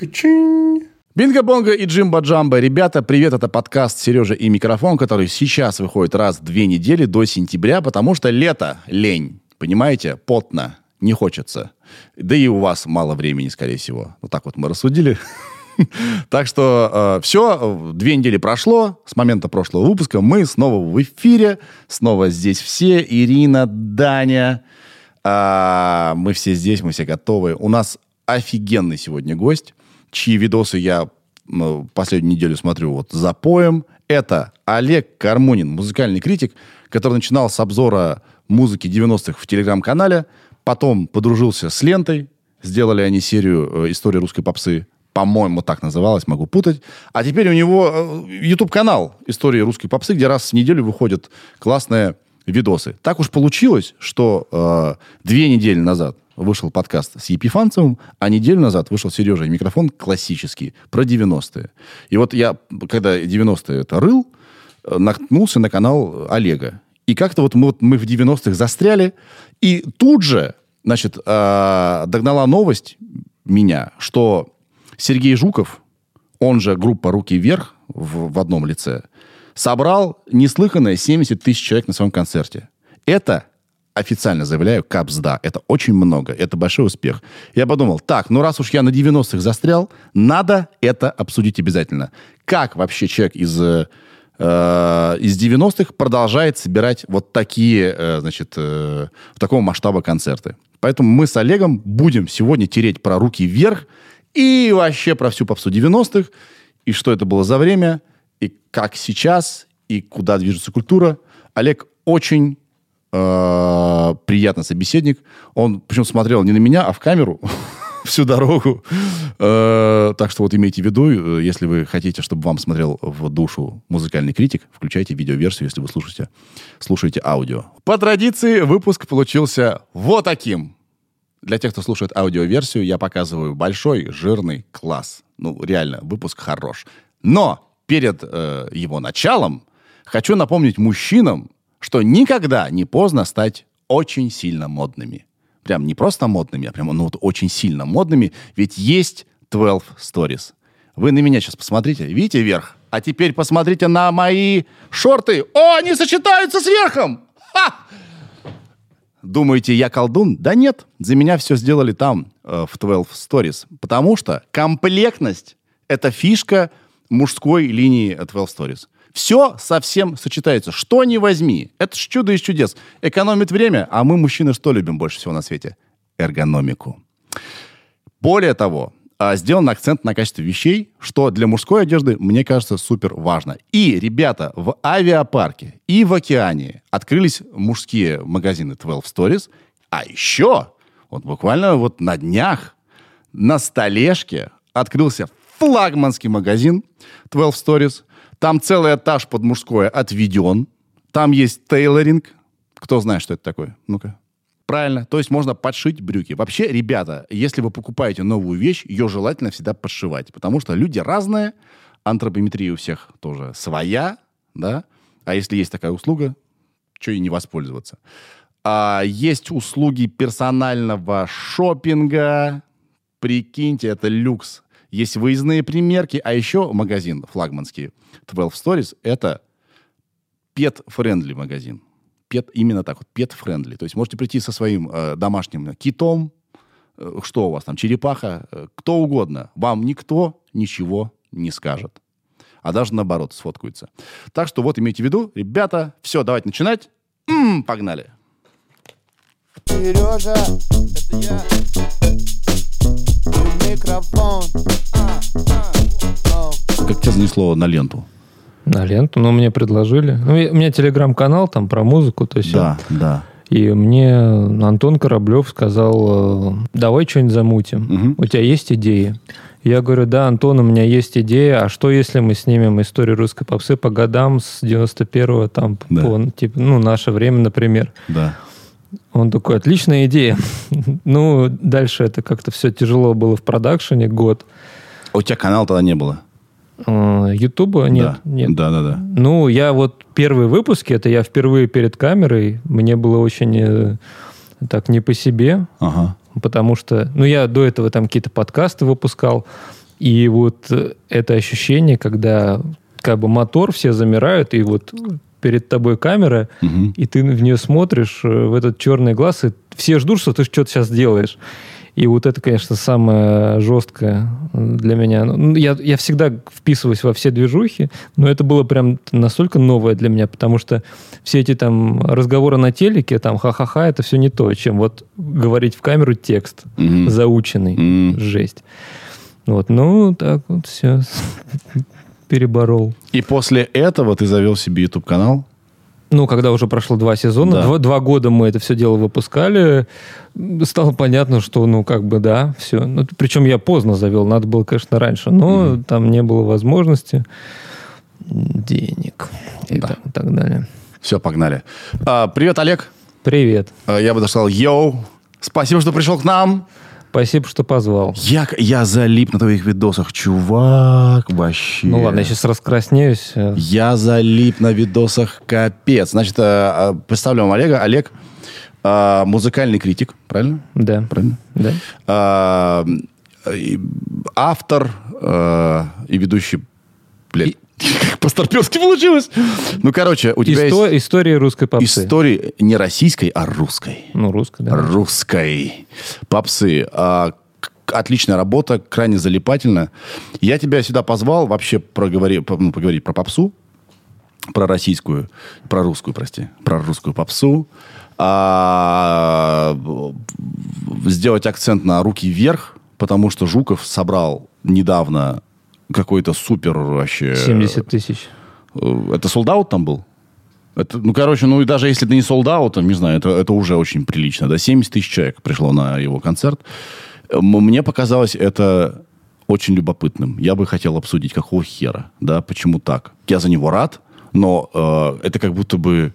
Качин. Бинго-бонго и джимба-джамба. Ребята, привет, это подкаст «Сережа и микрофон», который сейчас выходит раз в две недели до сентября, потому что лето, лень, понимаете, потно, не хочется. Да и у вас мало времени, скорее всего. Вот так вот мы рассудили. Так что э, все, две недели прошло с момента прошлого выпуска. Мы снова в эфире, снова здесь все. Ирина, Даня, э, мы все здесь, мы все готовы. У нас офигенный сегодня гость, чьи видосы я э, последнюю неделю смотрю вот за поем. Это Олег Кармунин, музыкальный критик, который начинал с обзора музыки 90-х в телеграм-канале, потом подружился с Лентой, сделали они серию э, «История русской попсы», по-моему, так называлась, могу путать. А теперь у него YouTube-канал «Истории русской попсы», где раз в неделю выходят классные видосы. Так уж получилось, что э, две недели назад вышел подкаст с Епифанцевым, а неделю назад вышел Сережа и микрофон классический, про 90-е. И вот я, когда 90-е это рыл, э, наткнулся на канал Олега. И как-то вот мы, вот мы в 90-х застряли, и тут же, значит, э, догнала новость меня, что Сергей Жуков, он же группа «Руки вверх» в, в одном лице, собрал неслыханное 70 тысяч человек на своем концерте. Это, официально заявляю, капсда. Это очень много. Это большой успех. Я подумал, так, ну раз уж я на 90-х застрял, надо это обсудить обязательно. Как вообще человек из э, из 90-х продолжает собирать вот такие, э, значит, э, такого масштаба концерты. Поэтому мы с Олегом будем сегодня тереть про руки вверх и вообще про всю попсу 90-х, и что это было за время, и как сейчас, и куда движется культура. Олег очень э, приятный собеседник. Он причем смотрел не на меня, а в камеру всю дорогу. Э, так что вот имейте в виду, э, если вы хотите, чтобы вам смотрел в душу музыкальный критик, включайте видеоверсию, если вы слушаете, слушаете аудио. По традиции выпуск получился вот таким. Для тех, кто слушает аудиоверсию, я показываю большой, жирный класс. Ну, реально, выпуск хорош. Но перед э, его началом хочу напомнить мужчинам, что никогда не поздно стать очень сильно модными. Прям не просто модными, а прям ну, вот очень сильно модными. Ведь есть 12 Stories. Вы на меня сейчас посмотрите. Видите вверх? А теперь посмотрите на мои шорты. О, они сочетаются с верхом! Ха! Думаете, я колдун? Да нет, за меня все сделали там, э, в 12 Stories. Потому что комплектность — это фишка мужской линии 12 Stories. Все совсем сочетается. Что не возьми. Это ж чудо из чудес. Экономит время, а мы, мужчины, что любим больше всего на свете? Эргономику. Более того, а, сделан акцент на качестве вещей, что для мужской одежды, мне кажется, супер важно. И, ребята, в авиапарке и в океане открылись мужские магазины 12 Stories, а еще, вот буквально вот на днях, на столешке открылся флагманский магазин 12 Stories. Там целый этаж под мужское отведен. Там есть тейлоринг. Кто знает, что это такое? Ну-ка. Правильно. То есть можно подшить брюки. Вообще, ребята, если вы покупаете новую вещь, ее желательно всегда подшивать. Потому что люди разные, антропометрия у всех тоже своя, да. А если есть такая услуга, что и не воспользоваться. А есть услуги персонального шопинга. Прикиньте, это люкс. Есть выездные примерки, а еще магазин флагманский 12 Stories — это pet-friendly магазин pet, именно так вот, pet-friendly. То есть можете прийти со своим э, домашним китом, э, что у вас там, черепаха, э, кто угодно. Вам никто ничего не скажет. А даже наоборот сфоткаются. Так что вот имейте в виду, ребята, все, давайте начинать. М-м, погнали. Сережа, это я. Как тебя занесло на ленту? На ленту, но мне предложили. Ну, у меня телеграм-канал там про музыку, то есть. Да, да. И мне Антон Кораблев сказал, давай что-нибудь замутим. Угу. У тебя есть идеи? Я говорю, да, Антон, у меня есть идея, а что если мы снимем историю русской попсы по годам с 91-го, там, да. по, типа, ну, наше время, например. Да. Он такой, отличная идея. ну, дальше это как-то все тяжело было в продакшене год. А у тебя канала тогда не было? Э, Ютуба нет, да. нет. Да, да, да. Ну, я вот первые выпуски, это я впервые перед камерой, мне было очень э, так не по себе, ага. потому что, ну, я до этого там какие-то подкасты выпускал, И вот э, это ощущение, когда как бы мотор, все замирают, и вот перед тобой камера, угу. и ты в нее смотришь э, в этот черный глаз, и все ждут, что ты что-то сейчас делаешь. И вот это, конечно, самое жесткое для меня. Ну, я, я всегда вписываюсь во все движухи, но это было прям настолько новое для меня, потому что все эти там разговоры на телеке, там ха-ха-ха, это все не то, чем вот говорить в камеру текст mm-hmm. заученный. Mm-hmm. Жесть. Вот, ну, так вот все переборол. И после этого ты завел себе YouTube-канал? ну, когда уже прошло два сезона, да. два, два года мы это все дело выпускали, стало понятно, что, ну, как бы, да, все. Ну, причем я поздно завел, надо было, конечно, раньше, но mm там не было возможности, денег и да. так, так далее. Все, погнали. А, привет, Олег. Привет. А, я бы даже сказал, йоу, спасибо, что пришел к нам. Спасибо, что позвал. Я, я залип на твоих видосах, чувак, вообще. Ну ладно, я сейчас раскраснеюсь. Я залип на видосах, капец. Значит, э, э, представлю вам Олега. Олег э, музыкальный критик, правильно? Да. Правильно? Да. Автор и ведущий... Блядь, по-старперски получилось. Ну, короче, у тебя Исто- есть... История русской попсы. Истории не российской, а русской. Ну, русской, да. Русской попсы. А, отличная работа, крайне залипательно. Я тебя сюда позвал вообще проговори, ну, поговорить про попсу, про российскую, про русскую, прости, про русскую попсу. А, сделать акцент на руки вверх, потому что Жуков собрал недавно какой-то супер вообще... 70 тысяч. Э, это солдат там был? Это, ну, короче, ну и даже если это не солдат, не знаю, это, это уже очень прилично. Да? 70 тысяч человек пришло на его концерт. Мне показалось это очень любопытным. Я бы хотел обсудить, какого хера, да, почему так. Я за него рад, но э, это как будто бы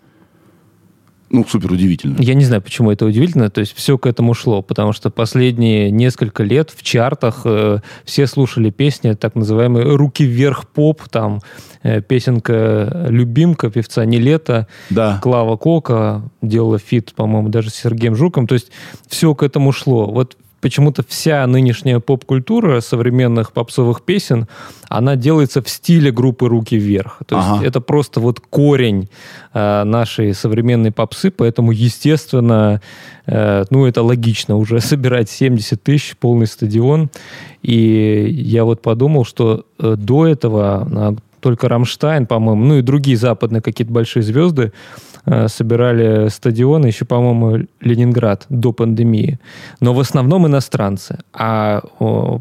ну, супер удивительно. Я не знаю, почему это удивительно. То есть все к этому шло, потому что последние несколько лет в чартах э, все слушали песни так называемые «Руки вверх поп», там э, песенка «Любимка» певца Niletto, да. Клава Кока делала feat, по-моему, даже с Сергеем Жуком. То есть все к этому шло. Вот почему-то вся нынешняя поп-культура современных попсовых песен, она делается в стиле группы «Руки вверх». То ага. есть это просто вот корень э, нашей современной попсы, поэтому, естественно, э, ну, это логично уже собирать 70 тысяч, полный стадион. И я вот подумал, что э, до этого только Рамштайн, по-моему, ну и другие западные какие-то большие звезды Э, собирали стадионы, еще, по-моему, Ленинград до пандемии. Но в основном иностранцы. А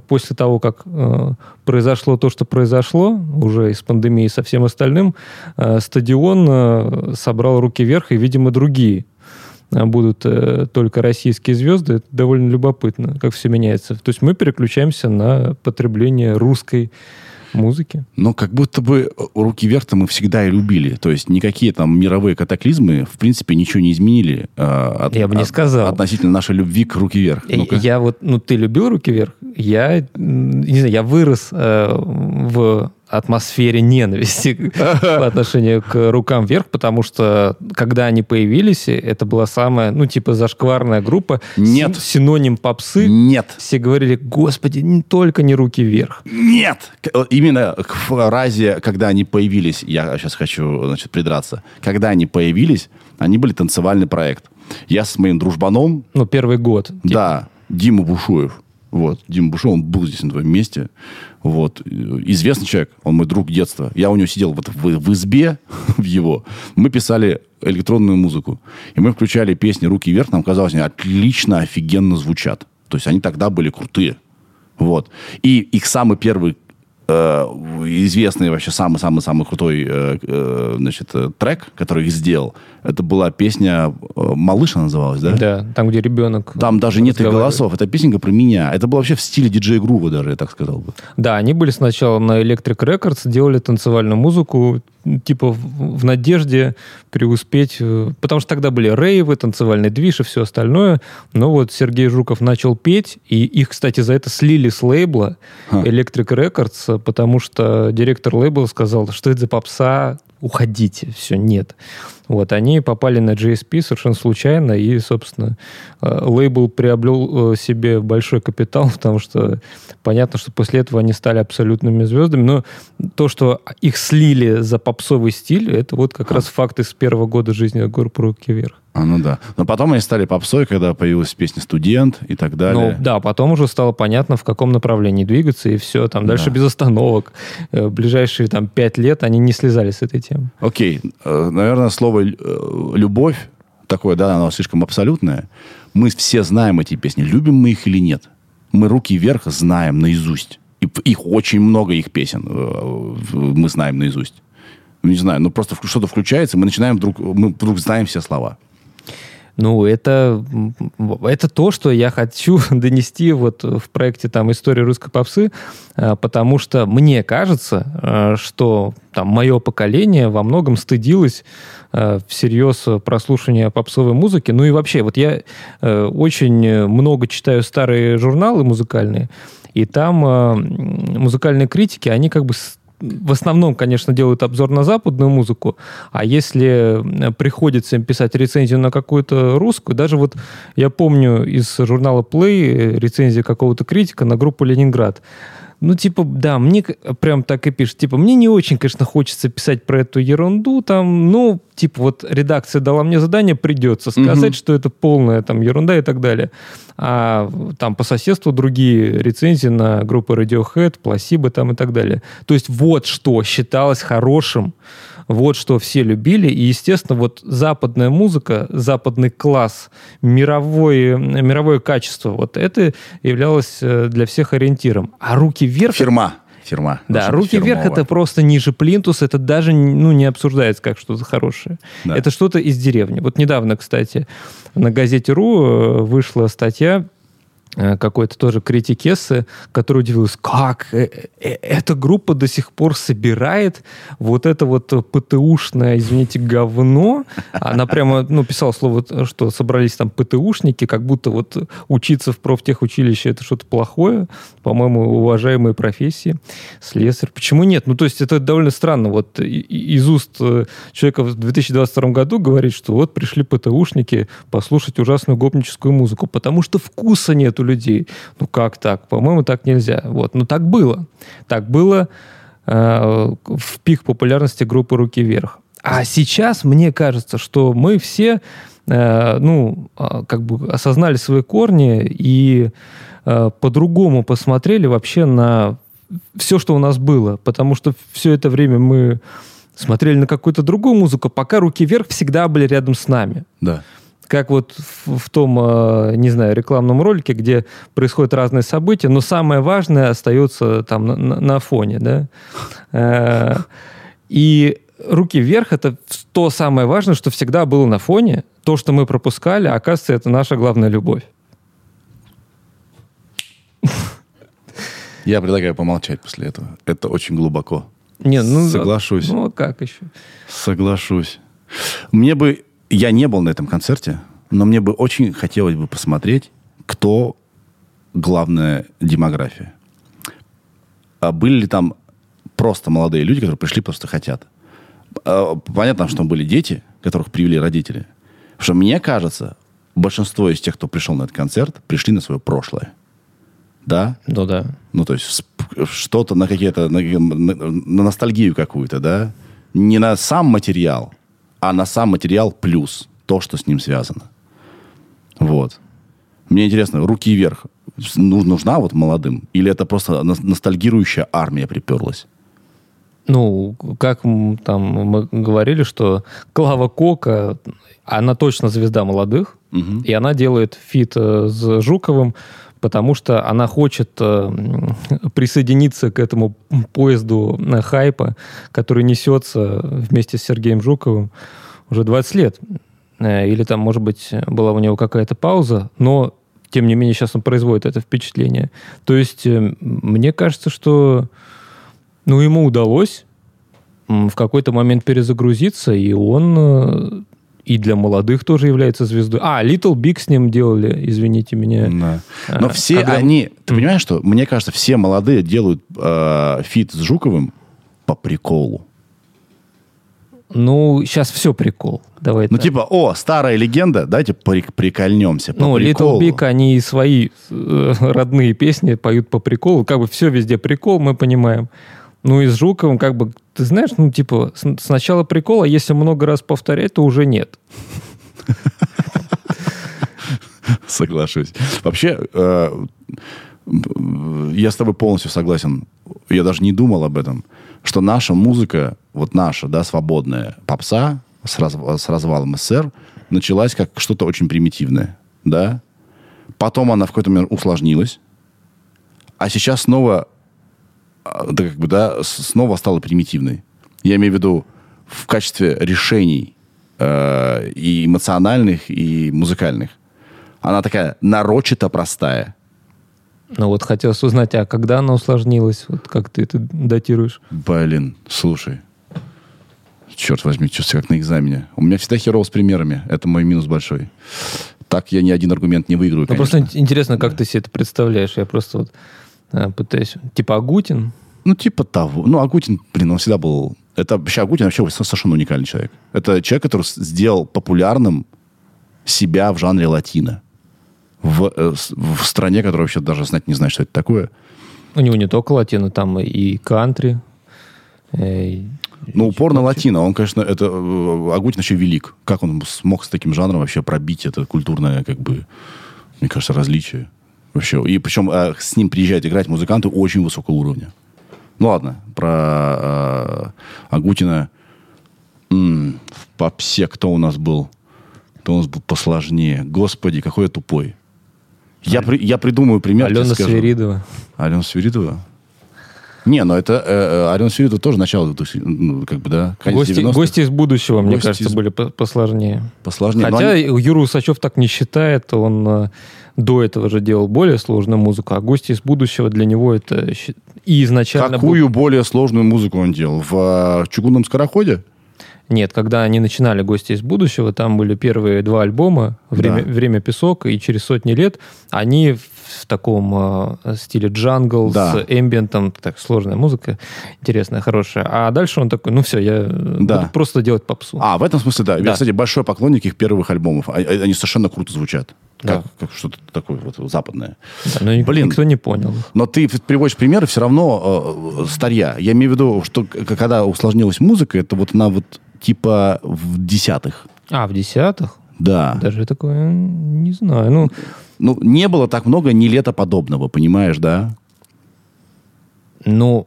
после того, как э, произошло то, что произошло, уже из пандемии со всем остальным, э, стадион э, собрал руки вверх, и, видимо, другие э, будут э, только российские звезды. Это довольно любопытно, как все меняется. То есть мы переключаемся на потребление русской музыки. Но как будто бы руки вверх-то мы всегда и любили. То есть никакие там мировые катаклизмы, в принципе, ничего не изменили. Э, от, Я бы не сказал. Относительно нашей любви к руки вверх. ну Я вот, ну ты любил руки вверх? Я, не знаю, я вырос э, в атмосфере ненависти по отношению к рукам вверх, потому что когда они появились, это была самая, ну, типа, зашкварная группа. Нет. Синоним попсы. Нет. Все говорили, господи, не только не руки вверх. Нет. Именно к фразе, когда они появились, я сейчас хочу, значит, придраться. Когда они появились, они были танцевальный проект. Я с моим дружбаном... Ну, первый год. Типа. Да. Дима Бушуев. Вот. Дима Бушуев, он был здесь на твоем месте. Вот. Известный человек, он мой друг детства. Я у него сидел вот в, в избе, в его. Мы писали электронную музыку. И мы включали песни «Руки вверх». Нам казалось, они отлично, офигенно звучат. То есть они тогда были крутые. Вот. И их самый первый э, известный вообще самый-самый-самый крутой э, э, значит, э, трек, который их сделал, это была песня э, «Малыша» называлась, да? Да, там, где ребенок Там даже нет их голосов. Это песенка про меня. Это было вообще в стиле диджей грува даже, я так сказал бы. Да, они были сначала на Electric Records, делали танцевальную музыку, типа в, надежде преуспеть, э, потому что тогда были рейвы, танцевальный движ и все остальное. Но вот Сергей Жуков начал петь, и их, кстати, за это слили с лейбла Electric Records расстаться, потому что директор лейбла сказал, что это за попса, уходите, все, нет. Вот, они попали на GSP совершенно случайно, и, собственно, э, лейбл приобрел э, себе большой капитал, потому что понятно, что после этого они стали абсолютными звездами, но то, что их слили за попсовый стиль, это вот как раз факт из первого года жизни группы «Руки вверх». А, ну да. Но потом они стали попсой, когда появилась песня «Студент» и так далее. Ну да, потом уже стало понятно, в каком направлении двигаться, и все. Там дальше да. без остановок. Э, ближайшие там пять лет они не слезали с этой темы. Окей. Э, наверное, слово э, «любовь» такое, да, оно слишком абсолютное. Мы все знаем эти песни. Любим мы их или нет? Мы «Руки вверх» знаем наизусть. И их очень много, их песен мы знаем наизусть. Не знаю, ну просто что-то включается, мы начинаем вдруг, мы вдруг знаем все слова. Ну, это, это то, что я хочу донести вот в проекте там «История русской попсы», э, потому что мне кажется, э, что там мое поколение во многом стыдилось э, всерьез прослушивания попсовой музыки. Ну и вообще, вот я очень много читаю старые журналы музыкальные, и там музыкальные критики, они как бы в основном, конечно, делают обзор на западную музыку, а если приходится им писать рецензию на какую-то русскую, даже вот я помню из журнала Play рецензию какого-то критика на группу «Ленинград», ну, типа, да, мне прям так и пишет. Типа, мне не очень, конечно, хочется писать про эту ерунду. Там, ну, типа, вот редакция дала мне задание, придется сказать, угу. что это полная там ерунда и так далее. А там по соседству другие рецензии на группы Radiohead, Placebo там и так далее. То есть вот что считалось хорошим вот что все любили. И, естественно, вот западная музыка, западный класс, мировое, мировое качество, вот это являлось э, для всех ориентиром. А руки вверх... Фирма. Фирма. Да, руки фирмовая. вверх это просто ниже плинтус, это даже ну, не обсуждается как что-то хорошее. Да. Это что-то из деревни. Вот недавно, кстати, на газете РУ э, вышла статья какой-то тоже критик Эссе, который удивился, как э, э, эта группа до сих пор собирает вот это вот ПТУшное, извините, говно. Она прямо, ну, писала слово, что собрались там ПТУшники, как будто вот учиться в профтехучилище это что-то плохое, по-моему, уважаемые профессии, слесарь. Почему нет? Ну, то есть это довольно странно. Вот из уст человека в 2022 году говорить, что вот пришли ПТУшники послушать ужасную гопническую музыку, потому что вкуса нет людей. Ну как так? По-моему, так нельзя. Вот. Но так было. Так было э, в пик популярности группы «Руки вверх». А сейчас мне кажется, что мы все э, ну, э, как бы осознали свои корни и э, по-другому посмотрели вообще на все, что у нас было. Потому что все это время мы смотрели на какую-то другую музыку, пока «Руки вверх» всегда были рядом с нами. Да как вот в, в том, э, не знаю, рекламном ролике, где происходят разные события, но самое важное остается там на, на, на фоне, да. Э, и руки вверх это то самое важное, что всегда было на фоне. То, что мы пропускали, оказывается, это наша главная любовь. Я предлагаю помолчать после этого. Это очень глубоко. Не, ну, Соглашусь. Ну, а как еще? Соглашусь. Мне бы я не был на этом концерте, но мне бы очень хотелось бы посмотреть, кто главная демография. А были ли там просто молодые люди, которые пришли, просто хотят. А, понятно, что были дети, которых привели родители. Потому что мне кажется, большинство из тех, кто пришел на этот концерт, пришли на свое прошлое. Да? Ну да. Ну, то есть что-то на какие-то, на, на, на ностальгию какую-то, да? Не на сам материал, а на сам материал плюс то, что с ним связано. Вот. Мне интересно, руки вверх нужна вот молодым? Или это просто ностальгирующая армия приперлась? Ну, как там мы говорили, что Клава Кока, она точно звезда молодых, угу. и она делает feat э, с Жуковым, потому что она хочет э, присоединиться к этому поезду на хайпа, который несется вместе с Сергеем Жуковым уже 20 лет. Э, или там, может быть, была у него какая-то пауза, но, тем не менее, сейчас он производит это впечатление. То есть, э, мне кажется, что ну, ему удалось в какой-то момент перезагрузиться, и он и для молодых тоже является звездой. А, Little Big с ним делали, извините меня. Да. Но А, все когда- они... Ты понимаешь, что? Мне кажется, все молодые делают э, фит с Жуковым по приколу. Ну, сейчас все прикол. Давай Ну, так. типа, о, старая легенда, давайте при- прикольнемся по Ну, приколу. Little Big, они свои э, родные песни поют по приколу. Как бы все везде прикол, мы понимаем. Ну, и с Жуковым, как бы, ты знаешь, ну, типа, сначала прикол, а если много раз повторять, то уже нет. Соглашусь. Вообще, э, я с тобой полностью согласен. Я даже не думал об этом, что наша музыка, вот наша, да, свободная попса с, раз- с развалом СССР началась как что-то очень примитивное, да. Потом она в какой-то момент усложнилась, а сейчас снова, да, как бы, да, снова стала примитивной. Я имею в виду в качестве решений э, и эмоциональных, и музыкальных. Она такая нарочито простая. Ну, вот хотелось узнать, а когда она усложнилась? Вот как ты это датируешь? Блин, слушай. Черт возьми, чувствую, как на экзамене. У меня всегда херово с примерами. Это мой минус большой. Так я ни один аргумент не выиграю, Ну, конечно. просто интересно, как ты себе это представляешь. Я просто вот пытаюсь... Типа Агутин? Ну, типа того. Ну, Агутин, блин, он всегда был... Это вообще Агутин вообще совершенно уникальный человек. Это человек, который сделал популярным себя в жанре латино. В, э, в стране, которая вообще даже знать не знает, что это такое. У него не только латино, там и кантри. э, и- Ну, упор на латино. Он, конечно, это... э, Агутин еще велик. Как он смог с таким жанром вообще пробить это культурное, как бы, мне кажется, различие. Вообще. И причем э, с ним приезжают играть музыканты очень высокого уровня. Ну, ладно. Про э, Агутина М, в попсе кто у нас был? Кто у нас был посложнее? Господи, какой я тупой. Я, при- я придумаю пример. Алена. Сверидова. Алена Свиридова? Не, ну это э, э, Алена Свиридова тоже начало, 2000, ну, как бы, да, Гости, 90-х. гости из будущего, мне Гости кажется, из- были по- посложнее. Посложнее. Но Хотя они- Юра Усачев так не считает, он э, до этого же делал более сложную музыку, а гости из будущего для него это и изначально... был- Какую более сложную музыку он делал? В э, чугунном скороходе? Нет, когда они начинали «Гости из будущего», там были первые два альбома «Время, Да. «Время песок» и «Через сотни лет». Они в, таком э, стиле джангл Да. с эмбиентом, так, сложная музыка, интересная, хорошая. А дальше он такой, ну все, я э, Да. буду просто делать попсу. А, в этом смысле, да. Я, Да. кстати, большой поклонник их первых альбомов. Они совершенно круто звучат. Да. Как, как что-то такое вот западное. Да, но Блин. никто не понял. Но ты приводишь примеры все равно э, старья. Я имею в виду, что когда усложнилась музыка, это вот она вот типа в десятых. А, в десятых? Да. Даже такое, не знаю. Ну, Ну, не было так много ни лета подобного, понимаешь, да? ну,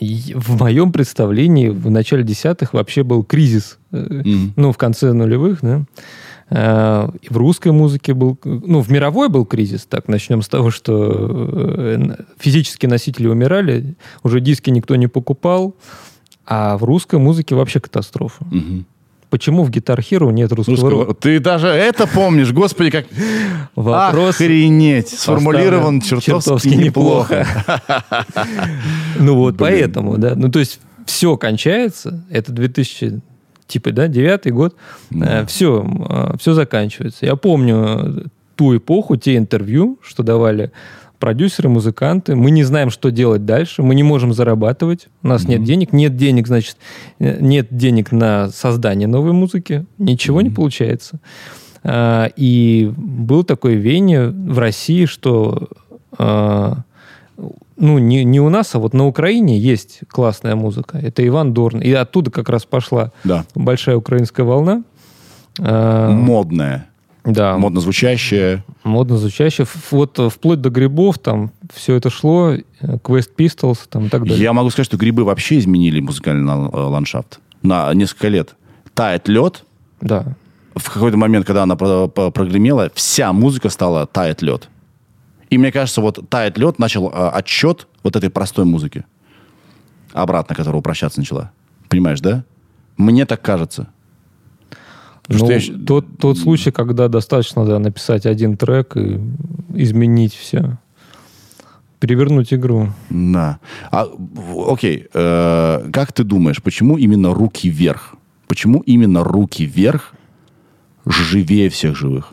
в моем представлении в начале десятых вообще был кризис. Мгм. Ну, в конце нулевых, да. Э, В русской музыке был, ну, в мировой был кризис. Так, начнем с того, что э, физические носители умирали, уже диски никто не покупал, а в русской музыке вообще катастрофа. Мгм. Почему в Guitar Hero нет русского, Русского- рока? Ты даже это помнишь, господи, как... Вопрос Охренеть! Сформулирован поставлен чертовски, неплохо. Ну вот поэтому, да. Ну то есть все кончается, это 2000, типа, да, девятый год, Да. все, все заканчивается. Я помню э, ту эпоху, те интервью, что давали продюсеры, музыканты. Мы не знаем, что делать дальше, мы не можем зарабатывать, у нас нет денег, нет денег, значит, э, нет денег на создание новой музыки, ничего не получается. А, И был такое веяние в России, что а, ну, не, не у нас, а вот на Украине есть классная музыка. Это Иван Дорн. И оттуда как раз пошла Да. большая украинская волна. А, Модная. Да, Модно звучащая. модно звучащая. Ф- Вот э, вплоть до грибов там все это шло, э, Quest Pistols там и так далее. Я могу сказать, что грибы вообще изменили музыкальный э, ландшафт на несколько лет. Тает лед. Да. В какой-то момент, когда она про- про- прогремела, вся музыка стала тает лед. И мне кажется, вот тает лед начал э, отсчет вот этой простой музыки. Обратно, которая упрощаться начала. Понимаешь, да? Мне так кажется. Ну, я тот, тот случай, когда достаточно да, написать один трек и изменить все. Перевернуть игру. Да. А, окей, э, как ты думаешь, почему именно руки вверх? Почему именно руки вверх живее всех живых.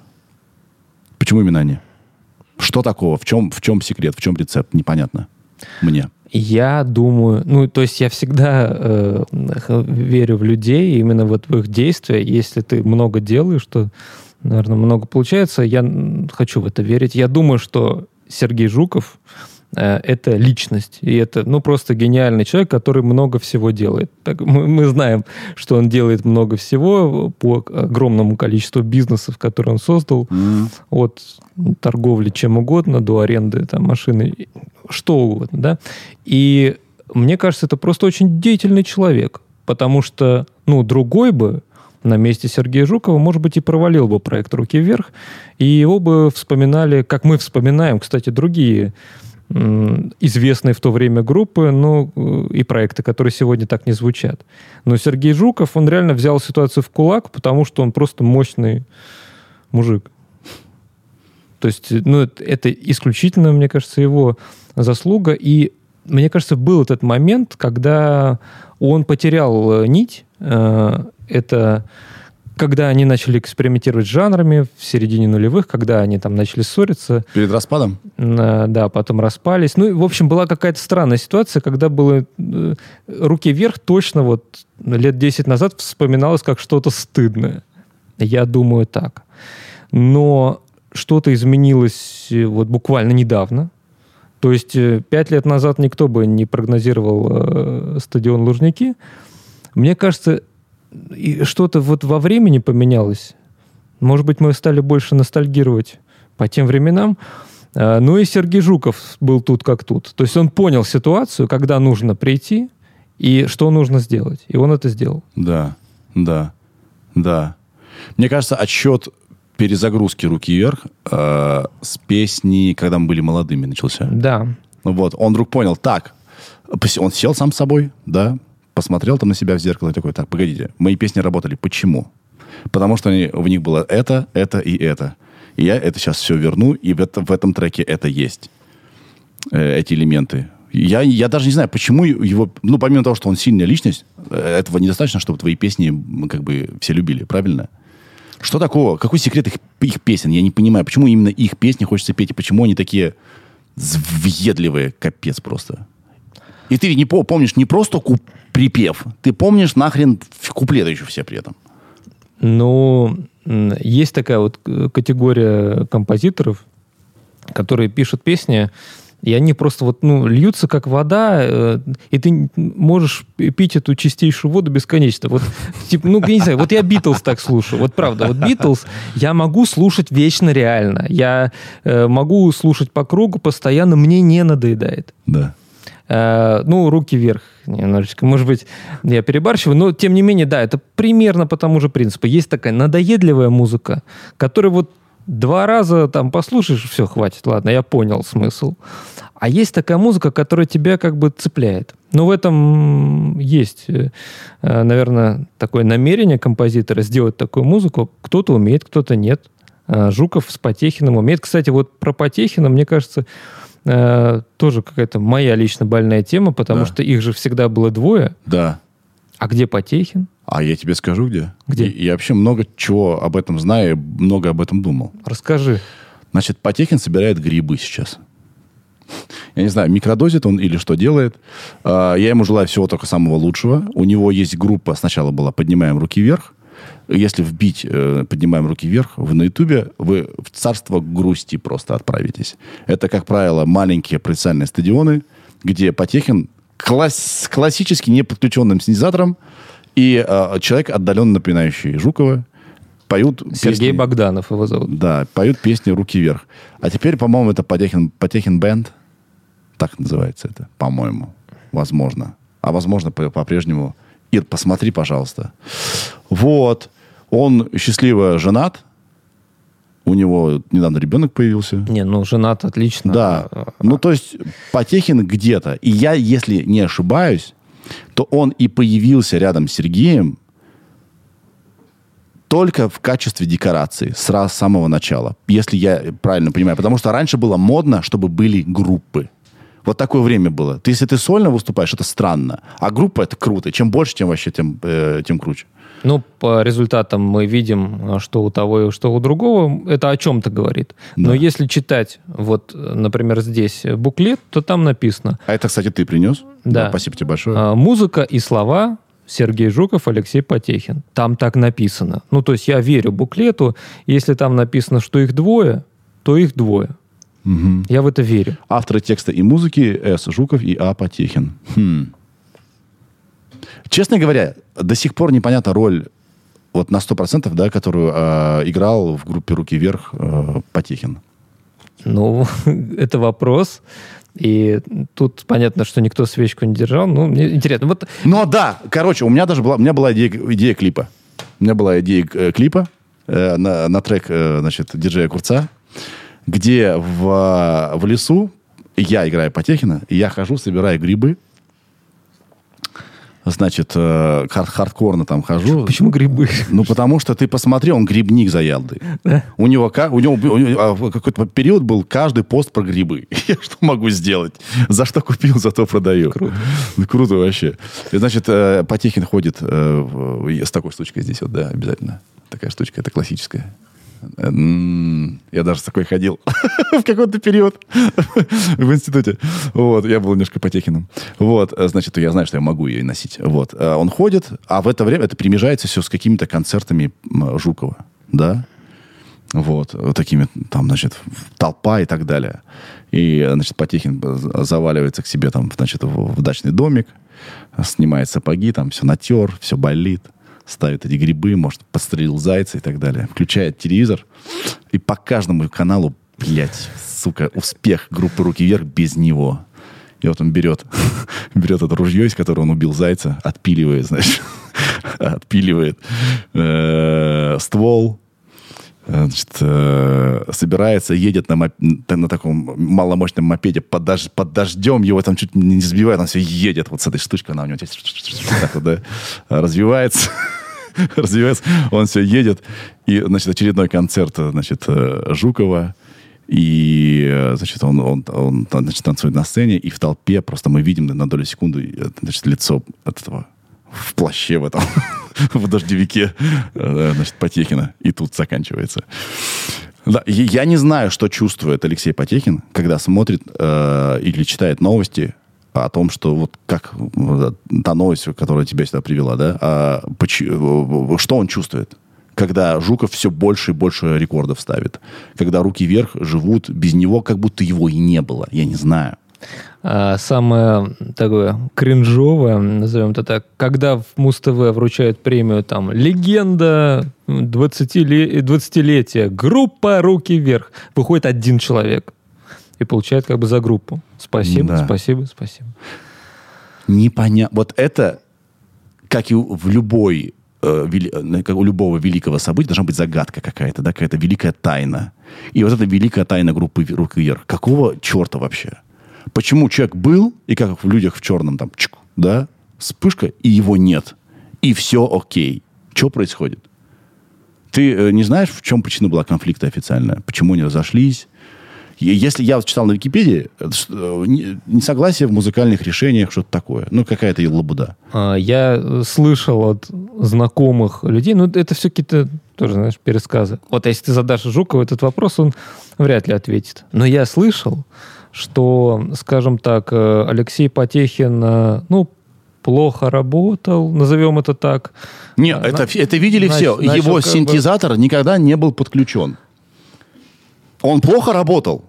Почему именно они? Что такого? В чем, в чем секрет? В чем рецепт? Непонятно мне. Я думаю, ну, то есть я всегда э, верю в людей, именно вот в их действия. Если ты много делаешь, то, наверное, много получается. Я хочу в это верить. Я думаю, что Сергей Жуков это личность. И это, ну, просто гениальный человек, который много всего делает. Так, мы, мы знаем, что он делает много всего по огромному количеству бизнесов, которые он создал. Mm. От торговли чем угодно до аренды там, машины, что угодно, да. И мне кажется, это просто очень деятельный человек, потому что, ну, другой бы на месте Сергея Жукова, может быть, и провалил бы проект «Руки вверх», и его бы вспоминали, как мы вспоминаем, кстати, другие известные в то время группы, ну, э, и проекты, которые сегодня так не звучат. Но Сергей Жуков, он реально взял ситуацию в кулак, потому что он просто мощный мужик. То есть, ну, это исключительно, мне кажется, его заслуга. И мне кажется, был этот момент, когда он потерял э, нить. Э, это когда они начали экспериментировать с жанрами в середине нулевых, когда они там начали ссориться. Перед распадом? Да, потом распались. Ну, в общем, была какая-то странная ситуация, когда было э, руки вверх точно вот лет 10 назад вспоминалось как что-то стыдное. Я думаю так. Но что-то изменилось э, вот буквально недавно. То есть э, пять лет назад никто бы не прогнозировал э, стадион Лужники. Мне кажется, и что-то вот во времени поменялось. Может быть, мы стали больше ностальгировать по тем временам. А, ну и Сергей Жуков был тут как тут. То есть он понял ситуацию, когда нужно прийти и что нужно сделать. И он это сделал. Да, да, да. Мне кажется, отсчет перезагрузки «Руки вверх» э, с песни «Когда мы были молодыми» начался. Да. Вот, он вдруг понял, так, он сел сам с собой, да, посмотрел там на себя в зеркало и такой, так, погодите, мои песни работали. Почему? Потому что они, в них было это, это и это. И я это сейчас все верну, и в, это, в этом треке это есть. Э, эти элементы. Я, я даже не знаю, почему его... Ну, помимо того, что он сильная личность, э, этого недостаточно, чтобы твои песни как бы все любили, правильно? Что такого? Какой секрет их, их песен? Я не понимаю, почему именно их песни хочется петь, и почему они такие въедливые, капец просто. И ты не помнишь не просто куп припев, ты помнишь нахрен куплеты еще все при этом. Ну, есть такая вот категория композиторов, которые пишут песни, и они просто вот, ну, льются как вода, э, и ты можешь пить эту чистейшую воду бесконечно. Вот, типа, ну, я не знаю, вот я Битлз так слушаю. Вот правда, вот Битлз я могу слушать вечно реально. Я э, могу слушать по кругу постоянно, мне не надоедает. Да. Э, ну, руки вверх немножечко. Может быть, я перебарщиваю, но тем не менее, да, это примерно по тому же принципу. Есть такая надоедливая музыка, которая вот два раза там послушаешь, все, хватит, ладно, я понял смысл. А есть такая музыка, которая тебя как бы цепляет. Но в этом есть, э, наверное, такое намерение композитора сделать такую музыку. Кто-то умеет, кто-то нет. Э, Жуков с Потехиным умеет. Кстати, вот про Потехина, мне кажется, э, тоже какая-то моя лично больная тема, потому да. что их же всегда было двое. Да. А где Потехин? А я тебе скажу, где. Где? И, я вообще много чего об этом знаю, много об этом думал. Расскажи. Значит, Потехин собирает грибы сейчас. Я не знаю, микродозит он или что делает. А, я ему желаю всего только самого лучшего. У него есть группа, сначала была «Поднимаем руки вверх», если вбить э, «Поднимаем руки вверх» в, на Ютубе, вы в царство грусти просто отправитесь. Это, как правило, маленькие провинциальные стадионы, где Потехин класс, классически не подключенным синтезатором и э, человек, отдаленно напоминающий Жукова, поют Сергей песни, Богданов его зовут. Да, поют песни «Руки вверх». А теперь, по-моему, это Потехин, Потехин Бенд. Так называется это, по-моему. Возможно. А возможно, по-прежнему Ир, посмотри, пожалуйста. Вот. Он счастливо женат. У него недавно ребенок появился. Не, ну женат отлично. Да. Ну, то есть Потехин где-то. И я, если не ошибаюсь, то он и появился рядом с Сергеем только в качестве декорации с самого начала, если я правильно понимаю. Потому что раньше было модно, чтобы были группы. Вот такое время было. Ты, если ты сольно выступаешь, это странно. А группа это круто. Чем больше, тем вообще, тем, э, тем круче. Ну, по результатам мы видим, что у того и что у другого. Это о чем-то говорит. Да. Но если читать, вот, например, здесь буклет, то там написано... А это, кстати, ты принес? Да. да спасибо тебе большое. А, музыка и слова Сергей Жуков, Алексей Потехин. Там так написано. Ну, то есть я верю буклету. Если там написано, что их двое, то их двое. Угу. Я в это верю. Авторы текста и музыки С. Жуков и А. Потехин. Хм. Честно говоря, до сих пор непонятна роль вот на 100%, да, которую э, играл в группе «Руки вверх» э, Потехин. Ну, это вопрос. И тут понятно, что никто свечку не держал. Ну, мне интересно. Вот... Ну, да. Короче, у меня даже была, у меня была идея, идея клипа. У меня была идея э, клипа э, на, на трек, э, значит, диджея Курца, где в, в лесу я играю Потехина, и я хожу, собираю грибы, значит, э, хар- хардкорно там хожу. Почему грибы? Ну, потому что ты посмотри, он грибник заядлый. Да? У него, у него, у него а, какой-то период был каждый пост про грибы. Я что могу сделать? За что купил, зато продаю. Круто. Круто вообще. И, значит, э, Потехин ходит э, с такой штучкой здесь вот, да, обязательно. Такая штучка, это классическая. Я даже с такой ходил в какой-то период в институте. Вот, я был немножко потехиным. Вот, э, значит, я знаю, что я могу ее носить. Вот, э, он ходит, а в это время это примежается все с какими-то концертами Жукова, да? Вот, такими, там, значит, толпа и так далее. И, значит, Потехин заваливается к себе, там, значит, в, в дачный домик, снимает сапоги, там, все натер, все болит ставит эти грибы, может, подстрелил зайца и так далее. Включает телевизор, и по каждому каналу, блядь, сука, успех группы «Руки вверх» без него. И вот он берет, берет это ружье, из которого он убил зайца, отпиливает, знаешь, отпиливает э, ствол, значит, э, собирается, едет на, на таком маломощном мопеде под, дож... под дождем, его там чуть не сбивает, он все едет вот с этой штучкой, она у него так вот, да, развивается, развивается, он все едет, и, значит, очередной концерт, значит, э, Жукова, и, значит, он, он, он значит, танцует на сцене, и в толпе просто мы видим на долю секунды, значит, лицо от этого в плаще в этом, в дождевике, э, значит, Потехина. И тут заканчивается. Да, я не знаю, что чувствует Алексей Потехин, когда смотрит э, или читает новости о том, что вот как та новость, которая тебя сюда привела, да, а, почему, что он чувствует? Когда Жуков все больше и больше рекордов ставит. Когда руки вверх живут без него, как будто его и не было. Я не знаю. А самое такое кринжовое, назовем это так, когда в Муз-ТВ вручают премию там «Легенда 20-летия», группа «Руки вверх», выходит один человек и получает как бы за группу. Спасибо, да. спасибо, спасибо. Непонятно. Вот это, как и в любой э, э, как у любого великого события должна быть загадка какая-то, да, какая-то великая тайна. И вот эта великая тайна группы «Руки вверх». Какого черта вообще? Почему человек был, и как в людях в черном, там, чик, да, вспышка, и его нет. И все окей. Что происходит? Ты э, не знаешь, в чем причина была конфликта официальная? Почему они разошлись? Если я читал на Википедии, э, э, несогласие в музыкальных решениях, что-то такое. Ну, какая-то лабуда. А, я слышал от знакомых людей, ну, это все какие-то тоже, знаешь, пересказы. Вот если ты задашь Жукову этот вопрос, он вряд ли ответит. Но я слышал, что, скажем так, э, Алексей Потехин, э, ну, плохо работал, назовем это так. Нет, На, это, это видели начал, все. Его синтезатор бы... никогда не был подключен. Он плохо работал.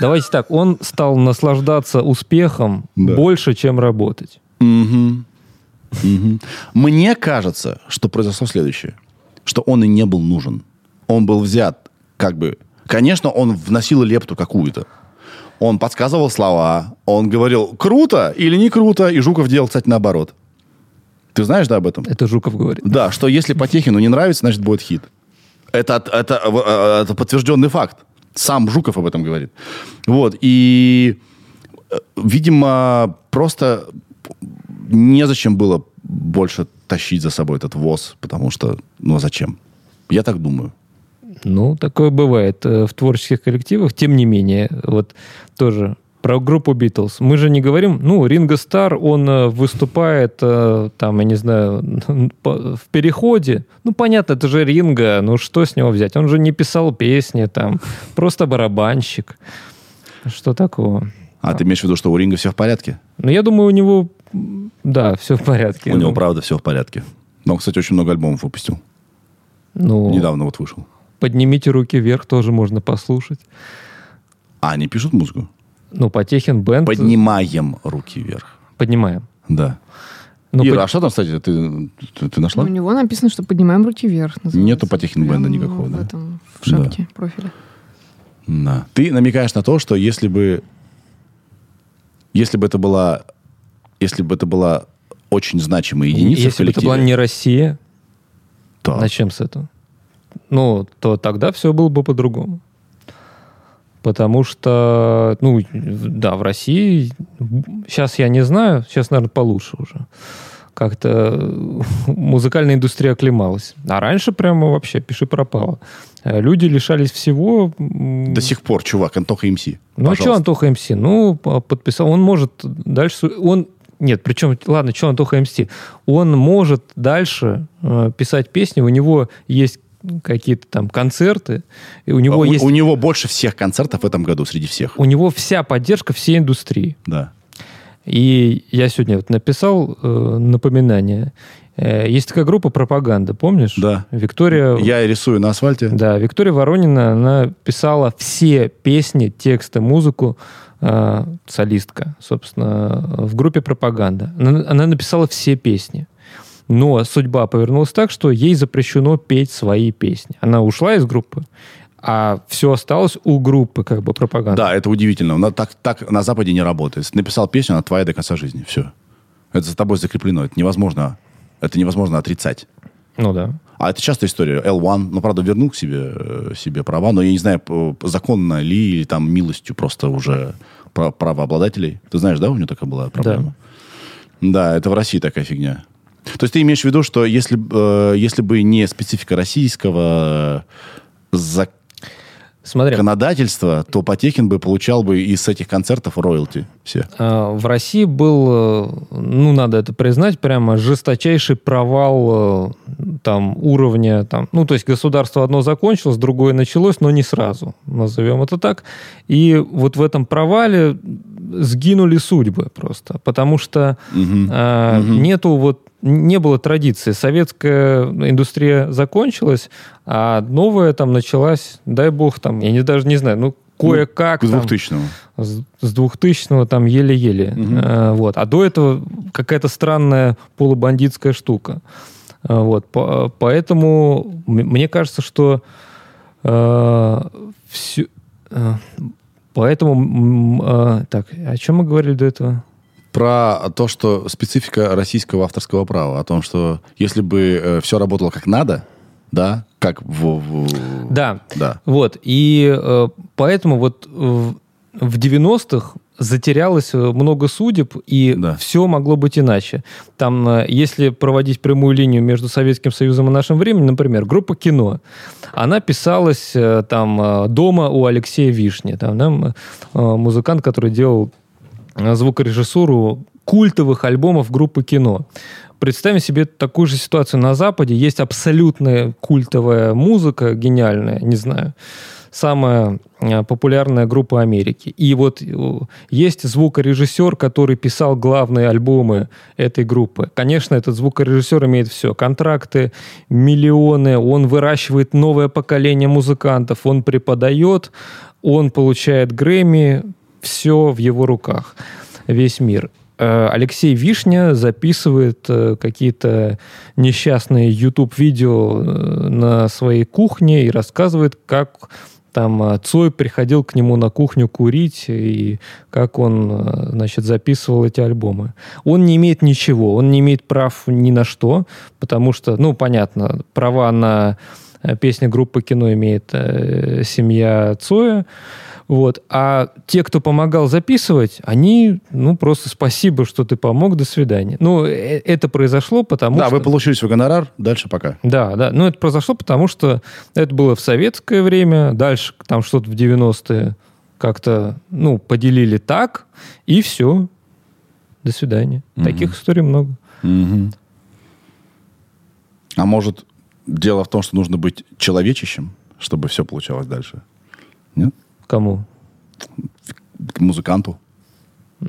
Давайте так, он стал наслаждаться успехом да. больше, чем работать. Угу. Угу. Мне кажется, что произошло следующее. Что он и не был нужен. Он был взят как бы... Конечно, он вносил лепту какую-то. Он подсказывал слова, он говорил, круто или не круто, и Жуков делал, кстати, наоборот. Ты знаешь, да, об этом? Это Жуков говорит. Да, что если Потехину не нравится, значит, будет хит. Это, это, э, это подтвержденный факт. Сам Жуков об этом говорит. Вот, и, э, видимо, просто незачем было больше тащить за собой этот ВОЗ, потому что, ну, а зачем? Я так думаю. Ну, такое бывает э, в творческих коллективах. Тем не менее, вот тоже про группу Битлз. Мы же не говорим, ну, Ринго Стар, он э, выступает, э, там, я не знаю, в переходе. Ну, понятно, это же Ринго, ну, что с него взять? Он же не писал песни, там, просто барабанщик. Что такого? А ты имеешь в виду, что у Ринга все в порядке? Ну, я думаю, у него, да, все в порядке. У него, правда, все в порядке. Но он, кстати, очень много альбомов выпустил. Ну, Недавно вот вышел. «Поднимите руки вверх» тоже можно послушать. А, они пишут музыку? Ну, Потехин Бенд... Поднимаем руки вверх. Поднимаем. Да. Ну, Ира, под... а что там, кстати, ты, ты, ты нашла? Ну, у него написано, что поднимаем руки вверх. Называется. Нету Потехин Бенда никакого, в да? Этом, в шапке да. профиля. Да. Ты намекаешь на то, что если бы если бы это была если бы это была очень значимая единица Если бы это была не Россия, то... начнем с этого. Ну, то тогда все было бы по-другому. Потому что, ну, да, в России, сейчас я не знаю, сейчас, наверное, получше уже. Как-то музыкальная индустрия оклемалась. А раньше прямо вообще пиши пропало. Люди лишались всего. До сих пор, чувак, Антоха МС. Ну, а что Антоха МС? Ну, подписал. Он может дальше... Он нет, причем, ладно, что Антоха МС? Он может дальше э, писать песни, у него есть какие-то там концерты. И у него у, есть... У него больше всех концертов в этом году среди всех. У него вся поддержка всей индустрии. Да. И я сегодня вот написал э, напоминание. Э, есть такая группа «Пропаганда», помнишь? Да. Виктория... Я рисую на асфальте. Да, Виктория Воронина, она писала все песни, тексты, музыку, э, солистка, собственно, в группе «Пропаганда». Она, она написала все песни. Но судьба повернулась так, что ей запрещено петь свои песни. Она ушла из группы, а все осталось у группы как бы пропаганды. Да, это удивительно. На, так, так на Западе не работает. Написал песню, она твоя до конца жизни. Все. Это за тобой закреплено. Это невозможно, это невозможно отрицать. Ну да. А это частая история. L1, ну, правда, вернул к себе, э, себе права, но я не знаю, законно ли, или там милостью просто уже правообладателей. Ты знаешь, да, у него такая была проблема? Да. Да, это в России такая фигня. То есть ты имеешь в виду, что если, э, если бы не специфика российского э, Смотри. законодательства, то Потехин бы получал бы из этих концертов роялти все. А, в России был, э, ну, надо это признать, прямо жесточайший провал э, там уровня, там, ну, то есть государство одно закончилось, другое началось, но не сразу, назовем это так. И вот в этом провале сгинули судьбы просто, потому что угу. А, угу. нету вот не было традиции. Советская индустрия закончилась, а новая там началась, дай бог, там, я не, даже не знаю, ну, кое-как. Ну, с 2000-го. С, с 2000-го там еле-еле. Угу. А, вот. А до этого какая-то странная полубандитская штука. А, вот. По, поэтому мне кажется, что а, все... А, поэтому... А, так, о чем мы говорили до этого? Про то, что специфика российского авторского права, о том, что если бы э, все работало как надо, да, как в... в... Да, да. Вот, и э, поэтому вот в, в 90-х затерялось э, много судеб, и да. все могло быть иначе. Там, э, если проводить прямую линию между Советским Союзом и нашим временем, например, группа «Кино», она писалась там дома у Алексея Вишни, там, да, музыкант, который делал звукорежиссуру культовых альбомов группы кино. Представим себе такую же ситуацию на Западе. Есть абсолютная культовая музыка, гениальная, не знаю, самая э, популярная группа Америки. И вот э, есть звукорежиссер, который писал главные альбомы этой группы. Конечно, этот звукорежиссер имеет все. Контракты, миллионы, он выращивает новое поколение музыкантов, он преподает, он получает Грэмми, все в его руках, весь мир. Э, Алексей Вишня записывает э, какие-то несчастные YouTube-видео э, на своей кухне и рассказывает, как там Цой приходил к нему на кухню курить, и как он, значит, записывал эти альбомы. Он не имеет ничего, он не имеет прав ни на что, потому что, ну, понятно, права на песни группы кино имеет семья Цоя, вот. А те, кто помогал записывать, они, ну, просто спасибо, что ты помог, до свидания. Ну, э, это произошло потому да, что... Да, вы получили свой гонорар, дальше пока. Да, да. Ну, это произошло потому, что это было в советское время, дальше там что-то в 90-е как-то, ну, поделили так, и все. До свидания. Мгм. Таких историй много. Мгм. А может, дело в том, что нужно быть человечищем, чтобы все получалось дальше? Нет? Кому? К музыканту?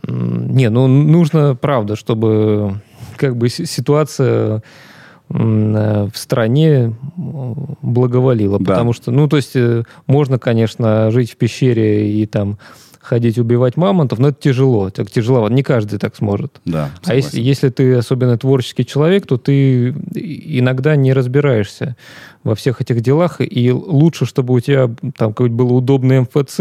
Не, ну нужно, правда, чтобы как бы си- ситуация э, в стране благоволила. Да. Потому что, ну, то есть э, можно, конечно, жить в пещере и там ходить убивать мамонтов, но это тяжело. Так тяжело. Не каждый так сможет. Да. А если, согласен. если ты особенно творческий человек, то ты иногда не разбираешься во всех этих делах, и лучше, чтобы у тебя там какое-то было удобное МФЦ,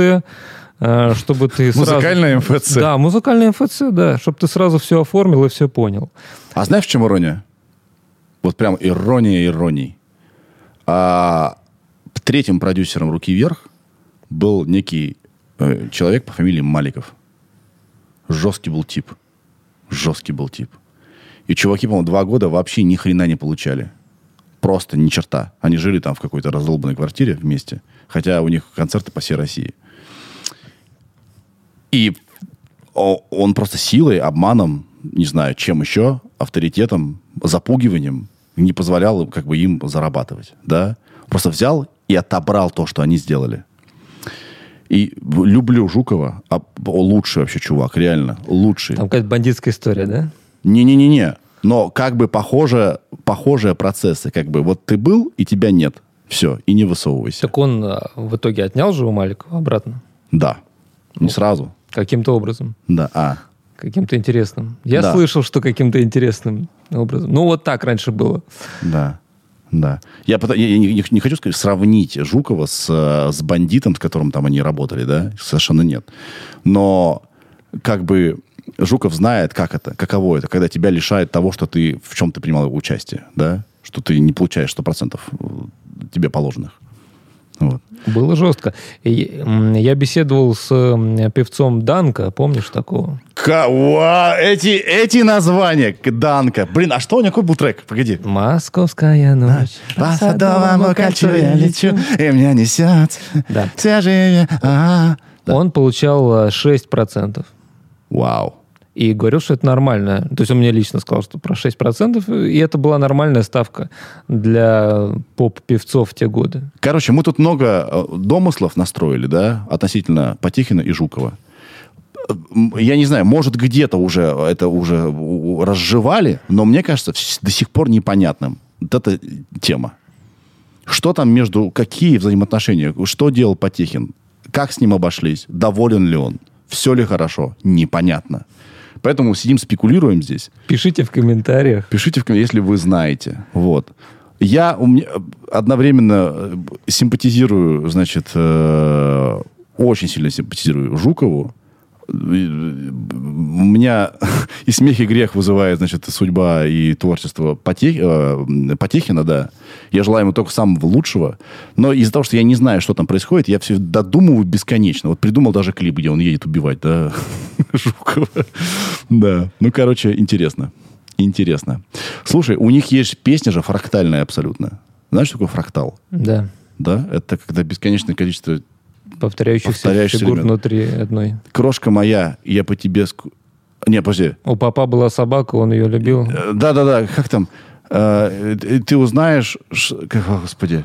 э, чтобы ты сразу... Музыкальное МФЦ. Да, музыкальный МФЦ, да, чтобы ты сразу все оформил и все понял. А знаешь, в чем ирония? Вот прям ирония ироний. А третьим продюсером «Руки вверх» был некий э, человек по фамилии Маликов. Жесткий был тип. Жесткий был тип. И чуваки, по-моему, два года вообще ни хрена не получали. Просто ни черта. Они жили там в какой-то раздолбанной квартире вместе. Хотя у них концерты по всей России. И он просто силой, обманом, не знаю, чем еще, авторитетом, запугиванием не позволял как бы им зарабатывать, да? Просто взял и отобрал то, что они сделали. И люблю Жукова, а, лучший вообще чувак, реально, лучший. Там какая-то бандитская история, да? Не-не-не-не, но как бы похоже, похожие процессы, как бы вот ты был, и тебя нет. Все, и не высовывайся. Так он а, в итоге отнял же у Маликова обратно. Да, не сразу. Каким-то образом. Да, а. Каким-то интересным. Я Да. слышал, что каким-то интересным образом. Ну, вот так раньше было. Да, да. Я, я- не, не- хочу сказать, сравнить Жукова с, э, с бандитом, с которым там они работали, да, совершенно нет. Но как бы Жуков знает, как это, каково это, когда тебя лишают того, что ты в чем ты принимал участие, да, что ты не получаешь 100% тебе положенных. Вот. Было жестко. Я беседовал с певцом Данка, помнишь такого? Ка- уа, эти, эти названия, Данка. Блин, а что у него какой был трек? Погоди. Московская ночь. По садовому кольцу я лечу, и меня несет Да. свежие... а. Да. Он получал а, 6%. Вау. И говорил, что это нормально. То есть он мне лично сказал, что про 6%, и это была нормальная ставка для поп-певцов в те годы. Короче, мы тут много э, домыслов настроили, да, относительно Потехина и Жукова. Я не знаю, может, где-то уже это уже разжевали, но мне кажется, до сих пор непонятным вот эта тема. Что там между, какие взаимоотношения, что делал Потехин, как с ним обошлись, доволен ли он, все ли хорошо, непонятно. Поэтому сидим, спекулируем здесь. Пишите в комментариях. Пишите, в ком- если вы знаете. Вот. Я у меня одновременно э, симпатизирую, значит, э, очень сильно симпатизирую Жукову. У меня и смех, и грех вызывает, значит, судьба и творчество Потех- э, Потехина, да. Я желаю ему только самого лучшего. Но из-за того, что я не знаю, что там происходит, я все додумываю бесконечно. Вот придумал даже клип, где он едет убивать, да, Жукова. Да. Ну, короче, интересно. Интересно. Слушай, у них есть песня же фрактальная абсолютно. Знаешь, что такое фрактал? Да. Да? Это когда бесконечное количество... Повторяющихся, Повторяющихся фигур элементов. внутри одной. Крошка моя, я по тебе... ску- Не, подожди. У папа была собака, он ее любил. Э, Да-да-да, как там? Э, э, Ты узнаешь... о, Господи.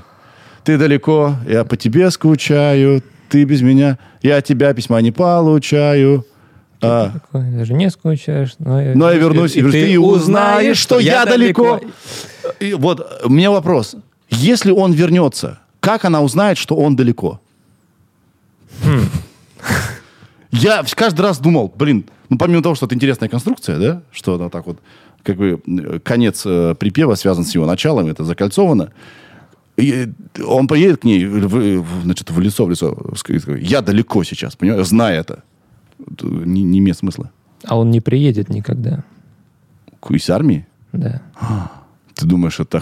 Ты далеко, я по тебе скучаю, ты без меня, я от тебя письма не получаю. А, Такой, Даже не скучаешь. Но я, Но я вернусь, и, ты узнаешь, что я далеко. И вот у меня вопрос. Если он вернется, как она узнает, что он далеко? Я в- каждый раз думал, блин, ну помимо того, что это интересная конструкция, да, что она так вот, как бы э, конец э, припева связан с его началом, это закольцовано. И он поедет к ней, в, в- значит, в лицо, в лицо, я далеко сейчас, понимаешь, зная это. Не, не имеет смысла. А он не приедет никогда. Из армии? Да. Ты думаешь, это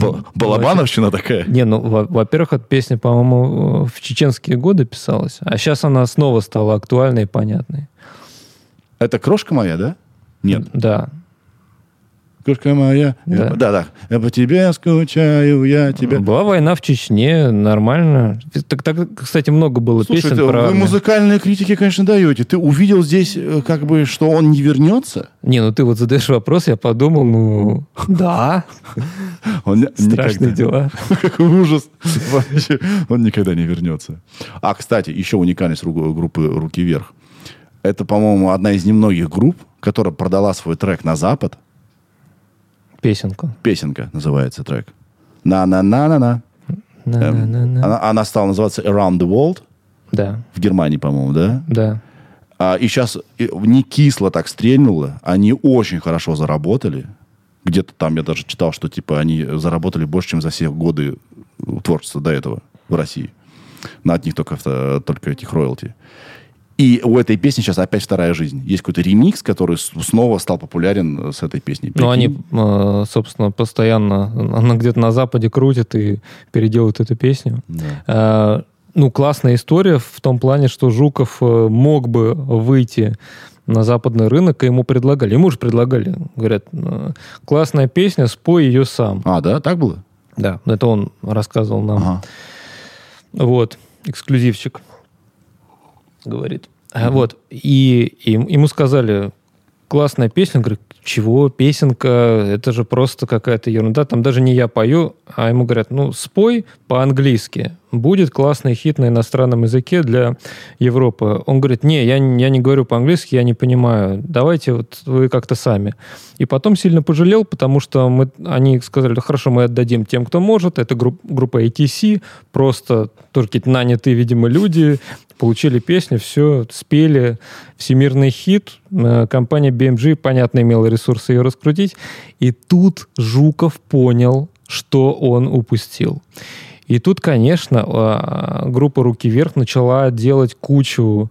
ба- балабановщина такая? Не, ну, во- во-первых, эта песня, по-моему, в чеченские годы писалась, а сейчас она снова стала актуальной и понятной. Это крошка моя, да? Нет. Да. Кошка моя. Да. Я- Да, да. Я по тебе скучаю, я тебя... Была война в Чечне, нормально. Так, так, кстати, много было Слушай, песен ты- про... вы музыкальные критики, конечно, даете. Ты увидел здесь, э, как бы, что он не вернется? Не, ну ты вот задаешь вопрос, я подумал, ну... Да, Он страшные никогда. дела. Какой ужас. Вообще, Он никогда не вернется. А, кстати, еще уникальность ру- группы «Руки вверх». Это, по-моему, одна из немногих групп, которая продала свой трек на Запад. Песенку. Песенка называется трек. На-на-на-на-на. Эм. Она, она стала называться Around the World Да, в Германии, по-моему, да? да. А, и сейчас не кисло так стрельнуло. Они очень хорошо заработали. Где-то там я даже читал, что типа они заработали больше, чем за все годы творчества до этого в России. На от них только, только этих роялти. И у этой песни сейчас опять вторая жизнь. Есть какой-то ремикс, который снова стал популярен с этой песней. Ну, они, Прикинь? э, собственно, постоянно, она где-то на Западе крутит и переделывают эту песню. Да. Э, Ну, классная история в том плане, что Жуков э, мог бы выйти на западный рынок, и ему предлагали. Ему же предлагали. Говорят, э, классная песня, спой ее сам. А, да? Так было? Да, это он рассказывал нам. Ага. Вот, эксклюзивчик, говорит. А, Вот, и, и ему сказали, классная песня. Он говорит, чего, песенка, это же просто какая-то ерунда, там даже не я пою, а ему говорят, ну, спой по-английски, будет классный хит на иностранном языке для Европы. Он говорит, не, я, я не говорю по-английски, я не понимаю, давайте вот вы как-то сами. И потом сильно пожалел, потому что мы, они сказали, «Да хорошо, мы отдадим тем, кто может, это групп- группа ATC, просто тоже какие-то нанятые, видимо, люди, получили песню, все, спели, всемирный хит, Э, компания BMG, понятно, имела ресурсы ее раскрутить, и тут Жуков понял, что он упустил. И тут, конечно, а, группа «Руки вверх» начала делать кучу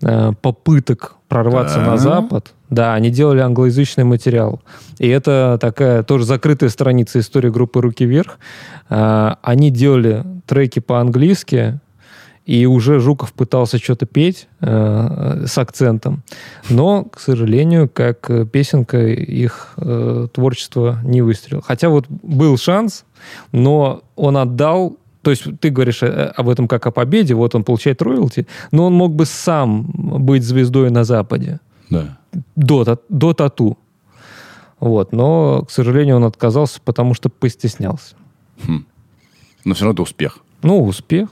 э, попыток прорваться Да. на Запад. Да, они делали англоязычный материал. И это такая тоже закрытая страница истории группы «Руки вверх». А, Они делали треки по-английски, и уже Жуков пытался что-то петь э, с акцентом. Но, к сожалению, как э, песенка, их э, творчество не выстрелило. Хотя вот был шанс, но он отдал то есть ты говоришь э, об этом как о победе, вот он получает роялти, но он мог бы сам быть звездой на Западе Да. до, до тату. Вот, но, к сожалению, он отказался, потому что постеснялся. Но все равно это успех. Ну, успех.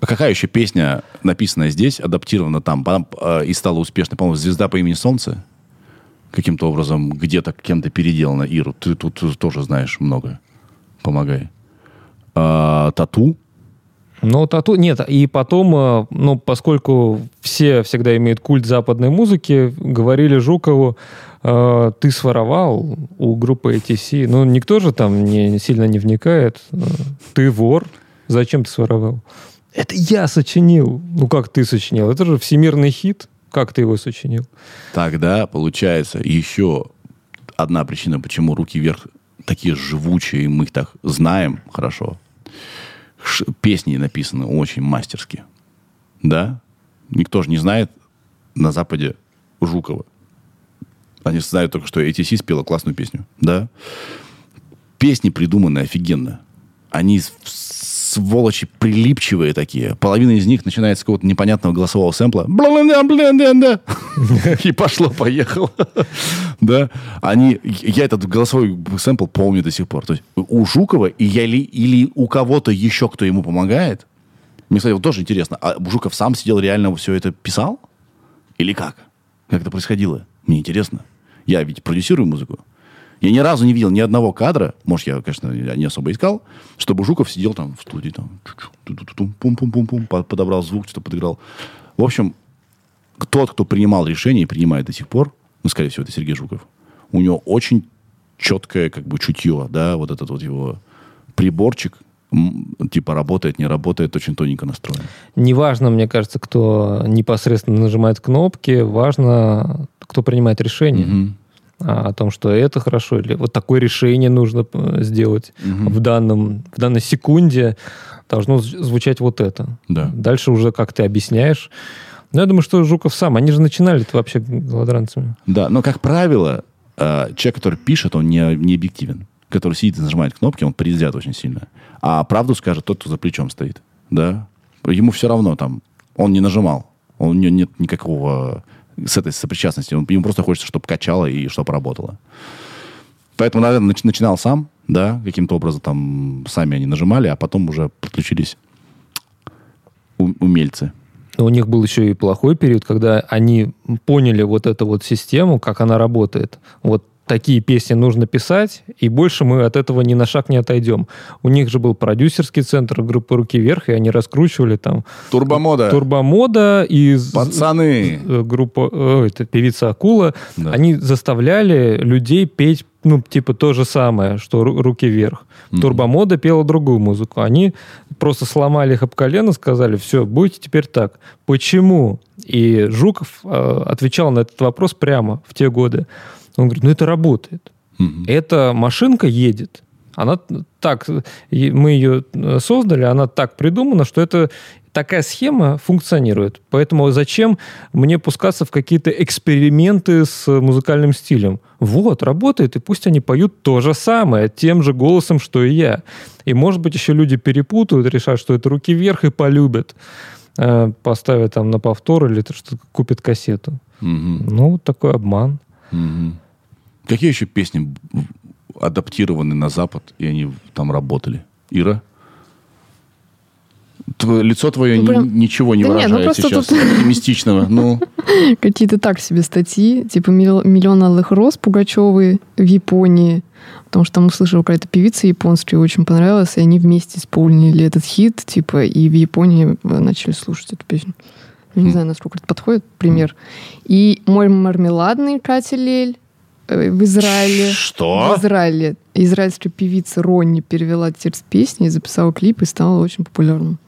А какая еще песня, написанная здесь, адаптирована там, э, и стала успешной? По-моему, «Звезда по имени Солнце» каким-то образом где-то кем-то переделана. Иру, ты тут тоже знаешь много. Помогай. А, «Тату». Ну, тату... Нет, и потом, э, ну, поскольку все всегда имеют культ западной музыки, говорили Жукову, э, ты своровал у группы ATC. Ну, никто же там не, сильно не вникает. Э, Ты вор. Зачем ты своровал? Это я сочинил. Ну, как ты сочинил? Это же всемирный хит. Как ты его сочинил? Тогда, получается, еще одна причина, почему «Руки вверх» такие живучие, мы их так знаем хорошо. Ш- песни написаны очень мастерски. Да? Никто же не знает на Западе Жукова. Они знают только, что ATC спела классную песню. Да? Песни придуманы офигенно. Они сволочи прилипчивые такие. Половина из них начинается с какого-то непонятного голосового сэмпла. И пошло-поехало. Да? Они, я этот голосовой сэмпл помню до сих пор. То есть у Жукова и или у кого-то еще, кто ему помогает, мне, кстати, вот тоже интересно, а Жуков сам сидел реально все это писал? Или как? Как это происходило? Мне интересно. Я ведь продюсирую музыку. Я ни разу не видел ни одного кадра, может, я, конечно, не особо искал, чтобы Жуков сидел там в студии, там, пум-пум-пум-пум, по- подобрал звук, что-то подыграл. В общем, тот, кто принимал решение и принимает до сих пор, ну, скорее всего, это Сергей Жуков, у него очень четкое, как бы, чутье, да, вот этот вот его приборчик, типа, работает, не работает, очень тоненько настроен. Неважно, мне кажется, кто непосредственно нажимает кнопки, важно, кто принимает решение. Мгм. А, о том, что это хорошо, или вот такое решение нужно э, сделать в, данном, в данной секунде, должно звучать вот это. Да. Дальше уже как ты объясняешь. Но я думаю, что Жуков сам, они же начинали это вообще голодранцами. Да, но, как правило, э, человек, который пишет, он не, не объективен. Который сидит и нажимает кнопки, он предвзят очень сильно. А правду скажет тот, кто за плечом стоит. Да? Ему все равно там, он не нажимал. У него нет никакого с этой сопричастности. Он, ему просто хочется, чтобы качало и чтобы работало. Поэтому, наверное, начинал сам, да, каким-то образом там сами они нажимали, а потом уже подключились умельцы. Но у них был еще и плохой период, когда они поняли вот эту вот систему, как она работает. Вот такие песни нужно писать, и больше мы от этого ни на шаг не отойдем. У них же был продюсерский центр группы «Руки вверх», и они раскручивали там... Турбомода. Турбомода и... Пацаны. Э, группа... О, это певица «Акула». Да. Они заставляли людей петь ну, типа то же самое, что руки вверх. Mm-hmm. Турбомода пела другую музыку. Они просто сломали их об колено, сказали, все, будете теперь так. Почему? И Жуков э, отвечал на этот вопрос прямо в те годы. Он говорит, ну это работает. Угу. Эта машинка едет. Она так, мы ее э, создали, она так придумана, что это такая схема функционирует. Поэтому зачем мне пускаться в какие-то эксперименты с музыкальным стилем? Вот, работает, и пусть они поют то же самое, тем же голосом, что и я. И, может быть, еще люди перепутают, решат, что это руки вверх и полюбят. Э, поставят там на повтор или что купят кассету. Угу. Ну, вот такой обман. Угу. Какие еще песни адаптированы на Запад, и они там работали? Ира? Твое, лицо твое ну, прям... ничего не да выражает нет, ну, сейчас тут... оптимистичного. Ну. Какие-то так себе статьи, типа «Миллион алых роз» Пугачевой в Японии, потому что там услышала какая-то певица японская, очень понравилась, и они вместе исполнили этот хит, типа, и в Японии начали слушать эту песню. Я не хм. знаю, насколько это подходит, пример. И «Мой мармеладный» Катя Лель, в Израиле. Что? В Израиле. Израильская певица Ронни перевела текст песни, записала клип и стала очень популярным.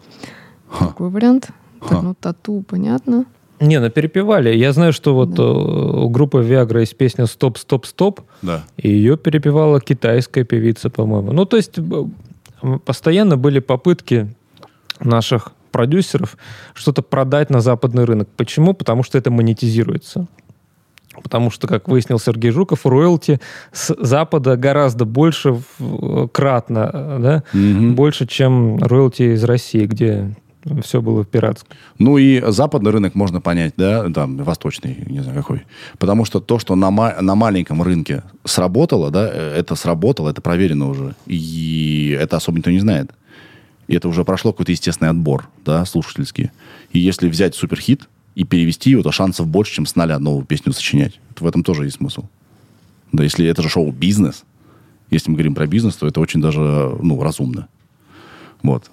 Ха. Такой вариант. Так, ну, тату, понятно. Не, ну перепевали. Я знаю, что вот да. Э, у группы Viagra есть песня «Стоп, стоп, стоп», да. и ее перепевала китайская певица, по-моему. Ну, то есть э, постоянно были попытки наших продюсеров что-то продать на западный рынок. Почему? Потому что это монетизируется. Потому что, как выяснил Сергей Жуков, роялти с Запада гораздо больше кратно, да, угу. больше, чем роялти из России, где все было пиратское. Ну и западный рынок можно понять, да, там, восточный, не знаю какой. Потому что то, что на, ма- на маленьком рынке сработало, да, это сработало, это проверено уже. И это особо никто не знает. И это уже прошло какой-то естественный отбор, да, слушательский. И если взять суперхит, и перевести его, то шансов больше, чем с нуля новую песню сочинять. В этом тоже есть смысл. Да, если это же шоу-бизнес, если мы говорим про бизнес, то это очень даже, ну, разумно. Вот.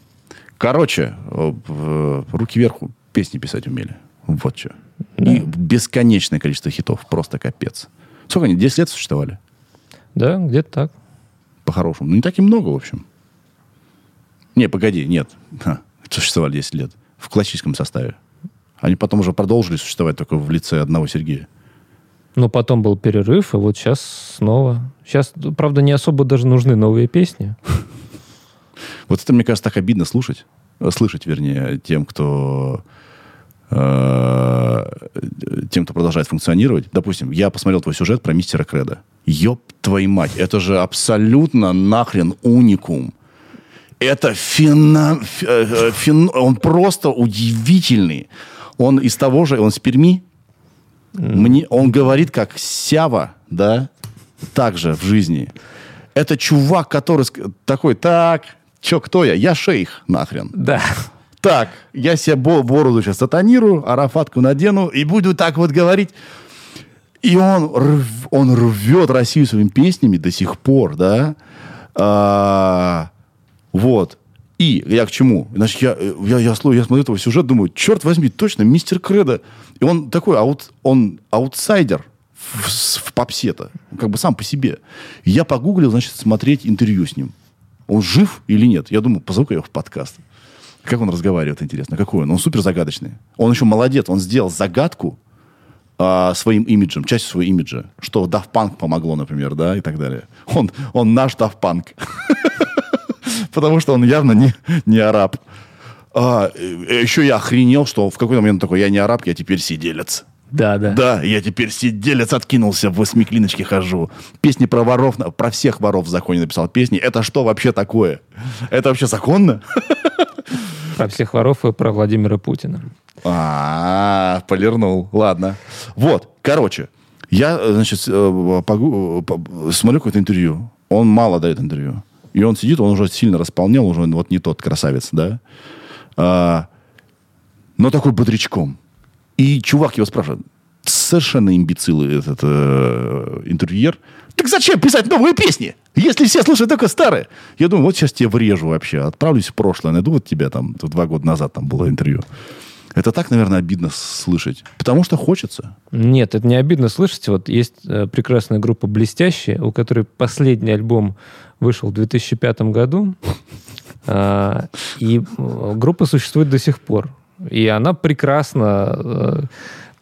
Короче, э, руки вверху песни писать умели. Вот что. Да. И бесконечное количество хитов. Просто капец. Сколько они? 10 лет существовали? Да, где-то так. По-хорошему. Ну, не так и много, в общем. Не, погоди, нет. Ха, существовали 10 лет. В классическом составе. Они потом уже продолжили существовать только в лице одного Сергея. Но потом был перерыв, и вот сейчас снова. Сейчас, правда, не особо даже нужны новые песни. Вот это, мне кажется, так обидно слушать. Слышать, вернее, тем, кто э, тем, кто продолжает функционировать. Допустим, я посмотрел твой сюжет про мистера Креда. Ёб твою мать, это же абсолютно нахрен уникум. Это фена... Э, фен... Он просто удивительный. Он из того же, он с Перми. Mm. Мне, он говорит как Сява, да, также в жизни. Это чувак, который такой, так, чё, кто я? Я шейх, нахрен. Да. Так, я себе бороду сейчас сатанирую, арафатку надену и буду так вот говорить. И он, рв, он рвет Россию своими песнями до сих пор, да. А, вот. И я к чему? Значит, я, я, я, я смотрю этого сюжета, думаю, черт возьми, точно, мистер Кредо. И он такой, аут, он аутсайдер в, в попсе-то, как бы сам по себе. Я погуглил, значит, смотреть интервью с ним. Он жив или нет? Я думаю, позову-ка его в подкаст. Как он разговаривает, интересно. Какой он? Он супер загадочный. Он еще молодец. Он сделал загадку а, своим имиджем, частью своего имиджа. Что Daft Punk помогло, например, да, и так далее. Он, он наш Daft Punk. потому что он явно не, не араб. А, еще я охренел, что в какой-то момент такой, я не араб, я теперь сиделец. Да, да. Да, я теперь сиделец откинулся, в восьмиклиночке хожу. Песни про воров, про всех воров в законе написал песни. Это что вообще такое? Это вообще законно? Про всех воров и про Владимира Путина. А, полирнул. Ладно. Вот, короче, я, э, значит, э, э, смотрю какое-то интервью. Он мало дает интервью. И он сидит, он уже сильно располнел, уже вот не тот красавец, да? А, но такой бодрячком. И чувак его спрашивает, совершенно имбецилы этот э, интервьюер. Так зачем писать новые песни, если все слушают только старые? Я думаю, вот сейчас тебе врежу вообще, отправлюсь в прошлое, найду вот тебя там, два года назад там было интервью. Это так, наверное, обидно слышать. Потому что хочется. Нет, это не обидно слышать. Вот есть э, прекрасная группа «Блестящие», у которой последний альбом вышел в 2005 году. А, И э, группа существует до сих пор. И она прекрасно э,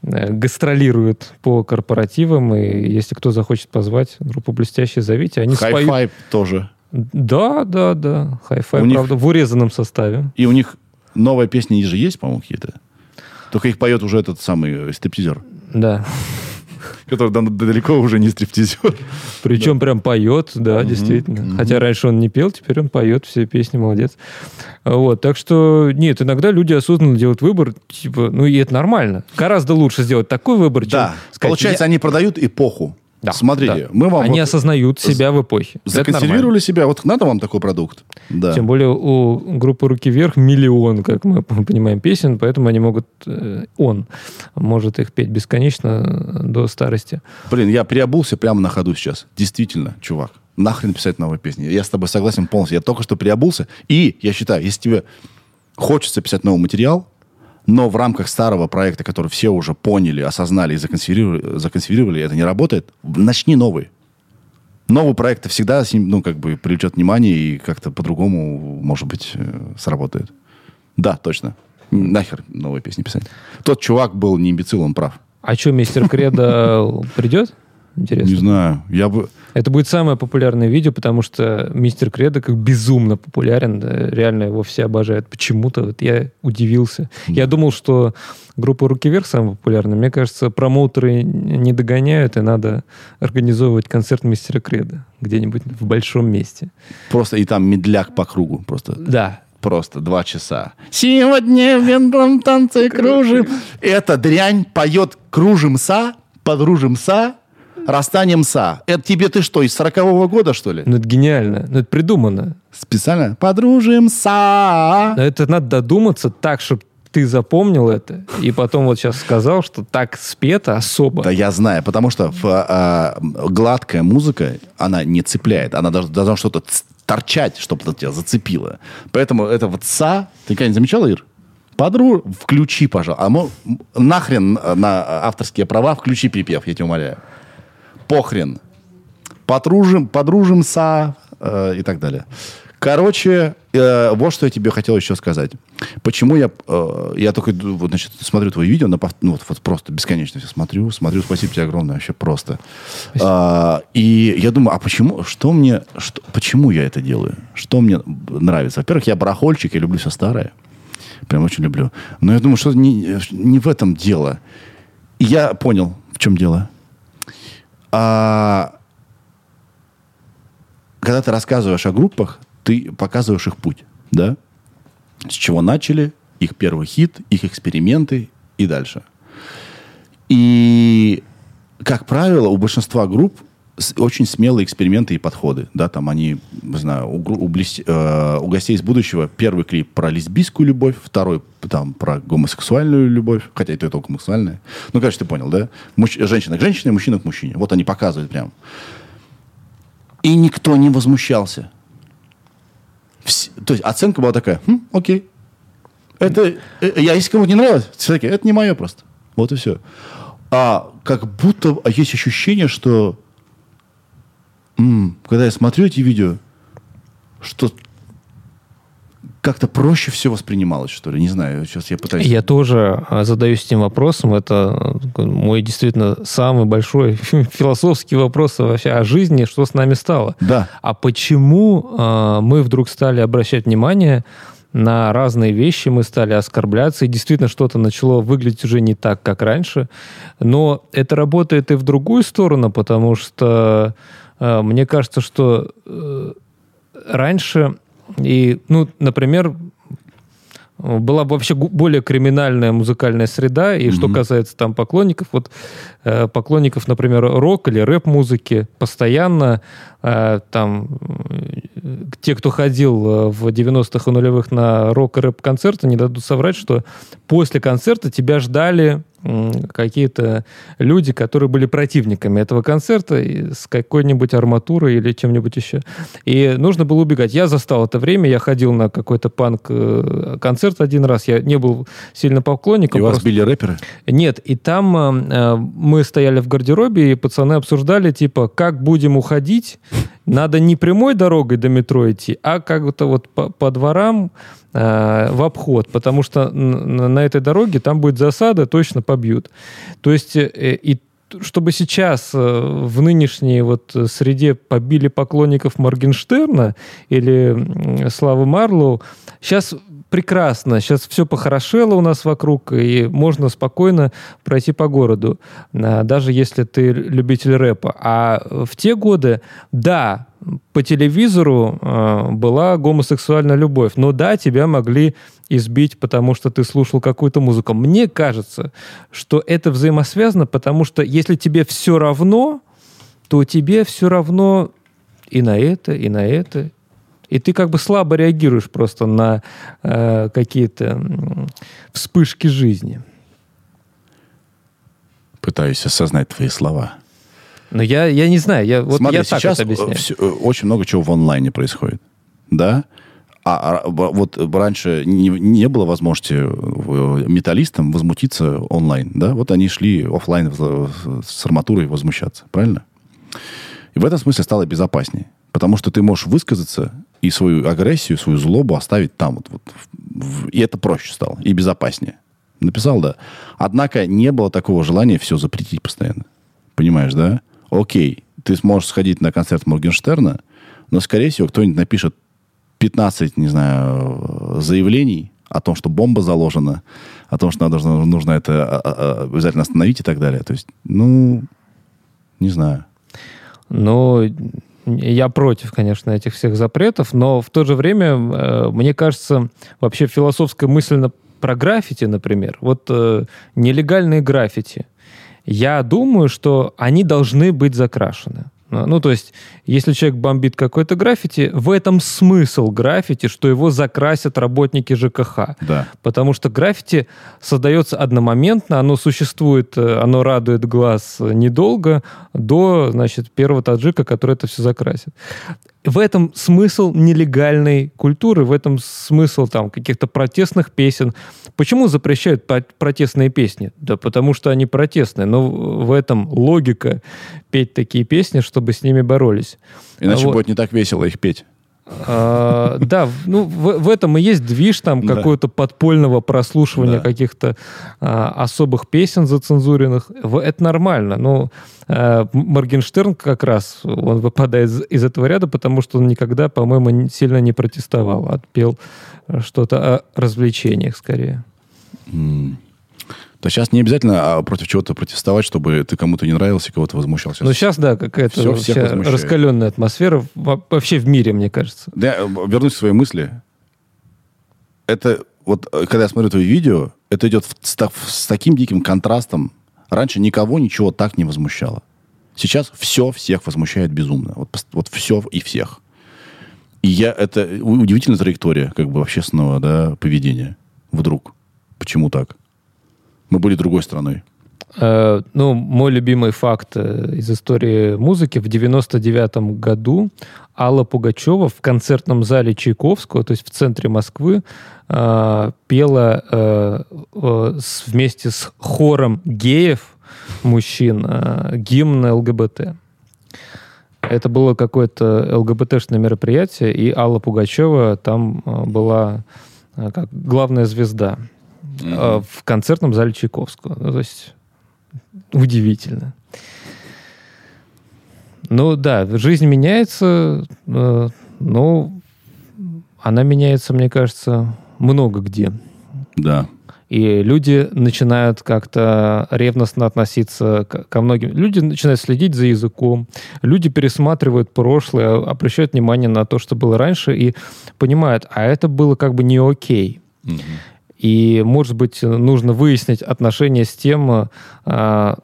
э, гастролирует по корпоративам. И если кто захочет позвать группу «Блестящие», зовите. Они споют... Хай-фай тоже. Да, да, да. Хай-фай, У них- правда, в урезанном составе. И у них новая песня же есть, по-моему, какие-то. Только их поет уже этот самый стриптизер, Да. Который да- далеко уже не стриптизер. Причем прям поет, да, действительно. Хотя раньше он не пел, теперь он поет все песни, молодец. Вот, так что, нет, иногда люди осознанно делают выбор, типа, ну и это нормально. Гораздо лучше сделать такой выбор, чем Да. Получается, они продают эпоху. Да, Смотрите, да. мы вам Они вот осознают себя в эпохе. Законсервировали себя. Вот надо вам такой продукт. Да. Тем более у группы «Руки вверх» миллион, как мы понимаем, песен, поэтому они могут, э, он может их петь бесконечно до старости. Блин, я переобулся прямо на ходу сейчас. Действительно, чувак. Нахрен писать новые песни. Я с тобой согласен полностью. Я только что переобулся. И я считаю, если тебе хочется писать новый материал, но в рамках старого проекта, который все уже поняли, осознали и законсервировали, законсервировали, это не работает, начни новый. Новый проект всегда ну, как бы привлечет внимание и как-то по-другому, может быть, э, сработает. Да, точно. Нахер новые песни писать. Тот чувак был не имбецил, он прав. А что, мистер Кредо придет? Интересно. Не знаю. Я бы... Это будет самое популярное видео, потому что мистер Кредо как безумно популярен. да, реально его все обожают. Почему-то вот я удивился. Я думал, что группа «Руки вверх» самая популярная. Мне кажется, промоутеры не догоняют, и надо организовывать концерт мистера Кредо где-нибудь в большом месте. Просто и там медляк по кругу. Просто Да. Просто два часа. Сегодня в венном танце кружим. Эта дрянь поет кружимся, подружимся, расстанемся. Это тебе ты что, из сорокового года, что ли? Ну, это гениально. Ну, это придумано. Специально? Подружимся. Но это надо додуматься так, чтобы ты запомнил это, и потом вот сейчас сказал, что так спето особо. Да я знаю, потому что в, а, гладкая музыка, она не цепляет. Она должна, должна что-то торчать, чтобы тебя зацепило. Поэтому это вот «са», ты когда не замечала, Ир? Подру... Включи, пожалуйста. А мо- м- нахрен на авторские права включи припев, я тебя умоляю. Похрен. Подружим, подружимся э, и так далее. Короче, э, вот что я тебе хотел еще сказать. Почему я, э, я только вот, значит, смотрю твои видео, на, ну, вот, вот просто бесконечно все смотрю, смотрю, спасибо тебе огромное, вообще просто. А, и я думаю, а почему, что мне, что, почему я это делаю? Что мне нравится? Во-первых, я барахольчик, я люблю все старое. Прям очень люблю. Но я думаю, что не, не в этом дело. И я понял, в чем дело. А, когда ты рассказываешь о группах, ты показываешь их путь, да? С чего начали, их первый хит, их эксперименты и дальше. И, как правило, у большинства групп очень смелые эксперименты и подходы. Да, там они, не знаю, у, у, блес- э, у гостей из будущего первый клип про лесбийскую любовь, второй там про гомосексуальную любовь, хотя это и то гомосексуальная. Ну, короче, ты понял, да? Мужч- женщина к женщине, мужчина к мужчине. Вот они показывают прям. И никто не возмущался. Вс- то есть оценка была такая, «Хм, окей. Это, э, я, если кому-то не нравилось, все такие, это не мое просто. Вот и все. А как будто а есть ощущение, что м, когда я смотрю эти видео, что как-то проще все воспринималось, что ли. Не знаю, сейчас я пытаюсь... Я тоже а, задаюсь этим вопросом. Это э, мой действительно самый большой философский вопрос вообще о жизни, что с нами стало. Да. А почему а, мы вдруг стали обращать внимание на разные вещи мы стали оскорбляться, и действительно что-то начало выглядеть уже не так, как раньше. Но это работает и в другую сторону, потому что э, мне кажется, что э, раньше и, ну, например, была бы вообще более криминальная музыкальная среда. И mm-hmm. что касается там поклонников, вот э, поклонников, например, рок или рэп-музыки, постоянно э, там э, те, кто ходил э, в 90-х и нулевых на рок и рэп-концерты, не дадут соврать, что после концерта тебя ждали какие-то люди, которые были противниками этого концерта с какой-нибудь арматурой или чем-нибудь еще. И нужно было убегать. Я застал это время, я ходил на какой-то панк-концерт э, один раз, я не был сильно поклонником. И просто... вас били рэперы? Нет, и там э, мы стояли в гардеробе, и пацаны обсуждали, типа, как будем уходить, надо не прямой дорогой до метро идти, а как-то вот по, по дворам э, в обход, потому что на, этой дороге там будет засада, точно побьют. То есть э, и чтобы сейчас э, в нынешней вот среде побили поклонников Моргенштерна или Славы Марлоу, сейчас прекрасно, сейчас все похорошело у нас вокруг, и можно спокойно пройти по городу, а, даже если ты любитель рэпа. А в те годы, да, по телевизору э, была гомосексуальная любовь, но да, тебя могли избить, потому что ты слушал какую-то музыку. Мне кажется, что это взаимосвязано, потому что если тебе все равно, то тебе все равно и на это, и на это, и ты как бы слабо реагируешь просто на э, какие-то вспышки жизни. Пытаюсь осознать твои слова. Но я, я не знаю, я, вот Смотри, я так сейчас это объясняю. Все, очень много чего в онлайне происходит. Да? А, а вот раньше не, не было возможности э, металлистам возмутиться онлайн, да? Вот они шли офлайн с арматурой возмущаться, правильно? И в этом смысле стало безопаснее. Потому что ты можешь высказаться и свою агрессию, свою злобу оставить там. Вот, вот, в, и это проще стало, и безопаснее. Написал, да. Однако не было такого желания все запретить постоянно. Понимаешь, да? Окей, ты сможешь сходить на концерт Моргенштерна, но, скорее всего, кто-нибудь напишет 15, не знаю, заявлений о том, что бомба заложена, о том, что надо, нужно это а, а, а, обязательно остановить и так далее. То есть, ну, не знаю. Ну, я против, конечно, этих всех запретов, но в то же время, э, мне кажется, вообще философская мысль про граффити, например, вот э, нелегальные граффити, я думаю, что они должны быть закрашены. Ну, то есть, если человек бомбит какой-то граффити, в этом смысл граффити, что его закрасят работники ЖКХ. Да. Потому что граффити создается одномоментно, оно существует, э, оно радует глаз недолго, до, значит, первого таджика, который это все закрасит в этом смысл нелегальной культуры, в этом смысл там каких-то протестных песен. Почему запрещают протестные песни? Да потому что они протестные, но в этом логика петь такие песни, чтобы с ними боролись. Иначе вот. будет не так весело их петь. А, да, ну в, в этом и есть движ там да. какого-то подпольного прослушивания да. каких-то а, особых песен зацензуренных. Это нормально. Но а, Моргенштерн как раз он выпадает из, из этого ряда, потому что он никогда, по-моему, сильно не протестовал, отпел что-то о развлечениях скорее. Mm то сейчас не обязательно а против чего-то протестовать, чтобы ты кому-то не нравился, кого-то возмущался. Ну, сейчас, да, какая-то вся раскаленная атмосфера вообще в мире, мне кажется. Да, вернусь к своей мысли. Это вот, э, когда я смотрю твои видео, это идет с, с таким диким контрастом. Раньше никого ничего так не возмущало. Сейчас все всех возмущает безумно. Вот, вот все и всех. И я, это удивительная траектория как бы общественного да, поведения. Вдруг. Почему так? Мы были другой страной? Э, ну, мой любимый факт э, из истории музыки. В 99 году Алла Пугачева в концертном зале Чайковского, то есть в центре Москвы, э, пела вместе с хором геев, мужчин, гимн ЛГБТ. Это было какое-то ЛГБТшное мероприятие, и Алла Пугачева там была как главная звезда mm-hmm. в концертном зале Чайковского. Ну, то есть удивительно. Ну да, жизнь меняется, э, но она меняется, мне кажется, много где. Да. И люди начинают как-то ревностно относиться ко многим. Люди начинают следить за языком. Люди пересматривают прошлое, обращают внимание на то, что было раньше, и понимают, а это было как бы не окей. Мгм. И, может быть, нужно выяснить отношения с тем, а, а,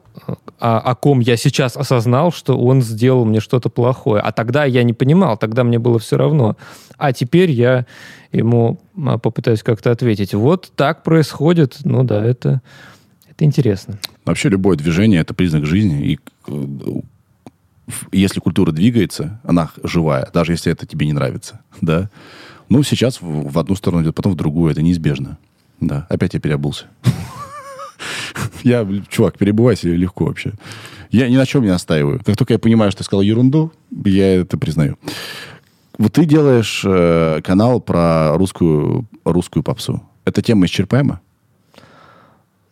о ком я сейчас осознал, что он сделал мне что-то плохое. А тогда я не понимал, тогда мне было все равно. А теперь я ему а, попытаюсь как-то ответить. Вот так происходит. Ну да, это, это интересно. Вообще любое движение – это признак жизни. И э, если культура двигается, она живая, даже если это тебе не нравится. Да? Ну, сейчас в одну сторону идет, потом в другую. Это неизбежно. Да, опять я переобулся. Я, чувак, перебывайся легко вообще. Я ни на чем не настаиваю. Как только я понимаю, что ты сказал ерунду, я это признаю. Вот ты делаешь э, канал про русскую, русскую попсу. Эта тема исчерпаема?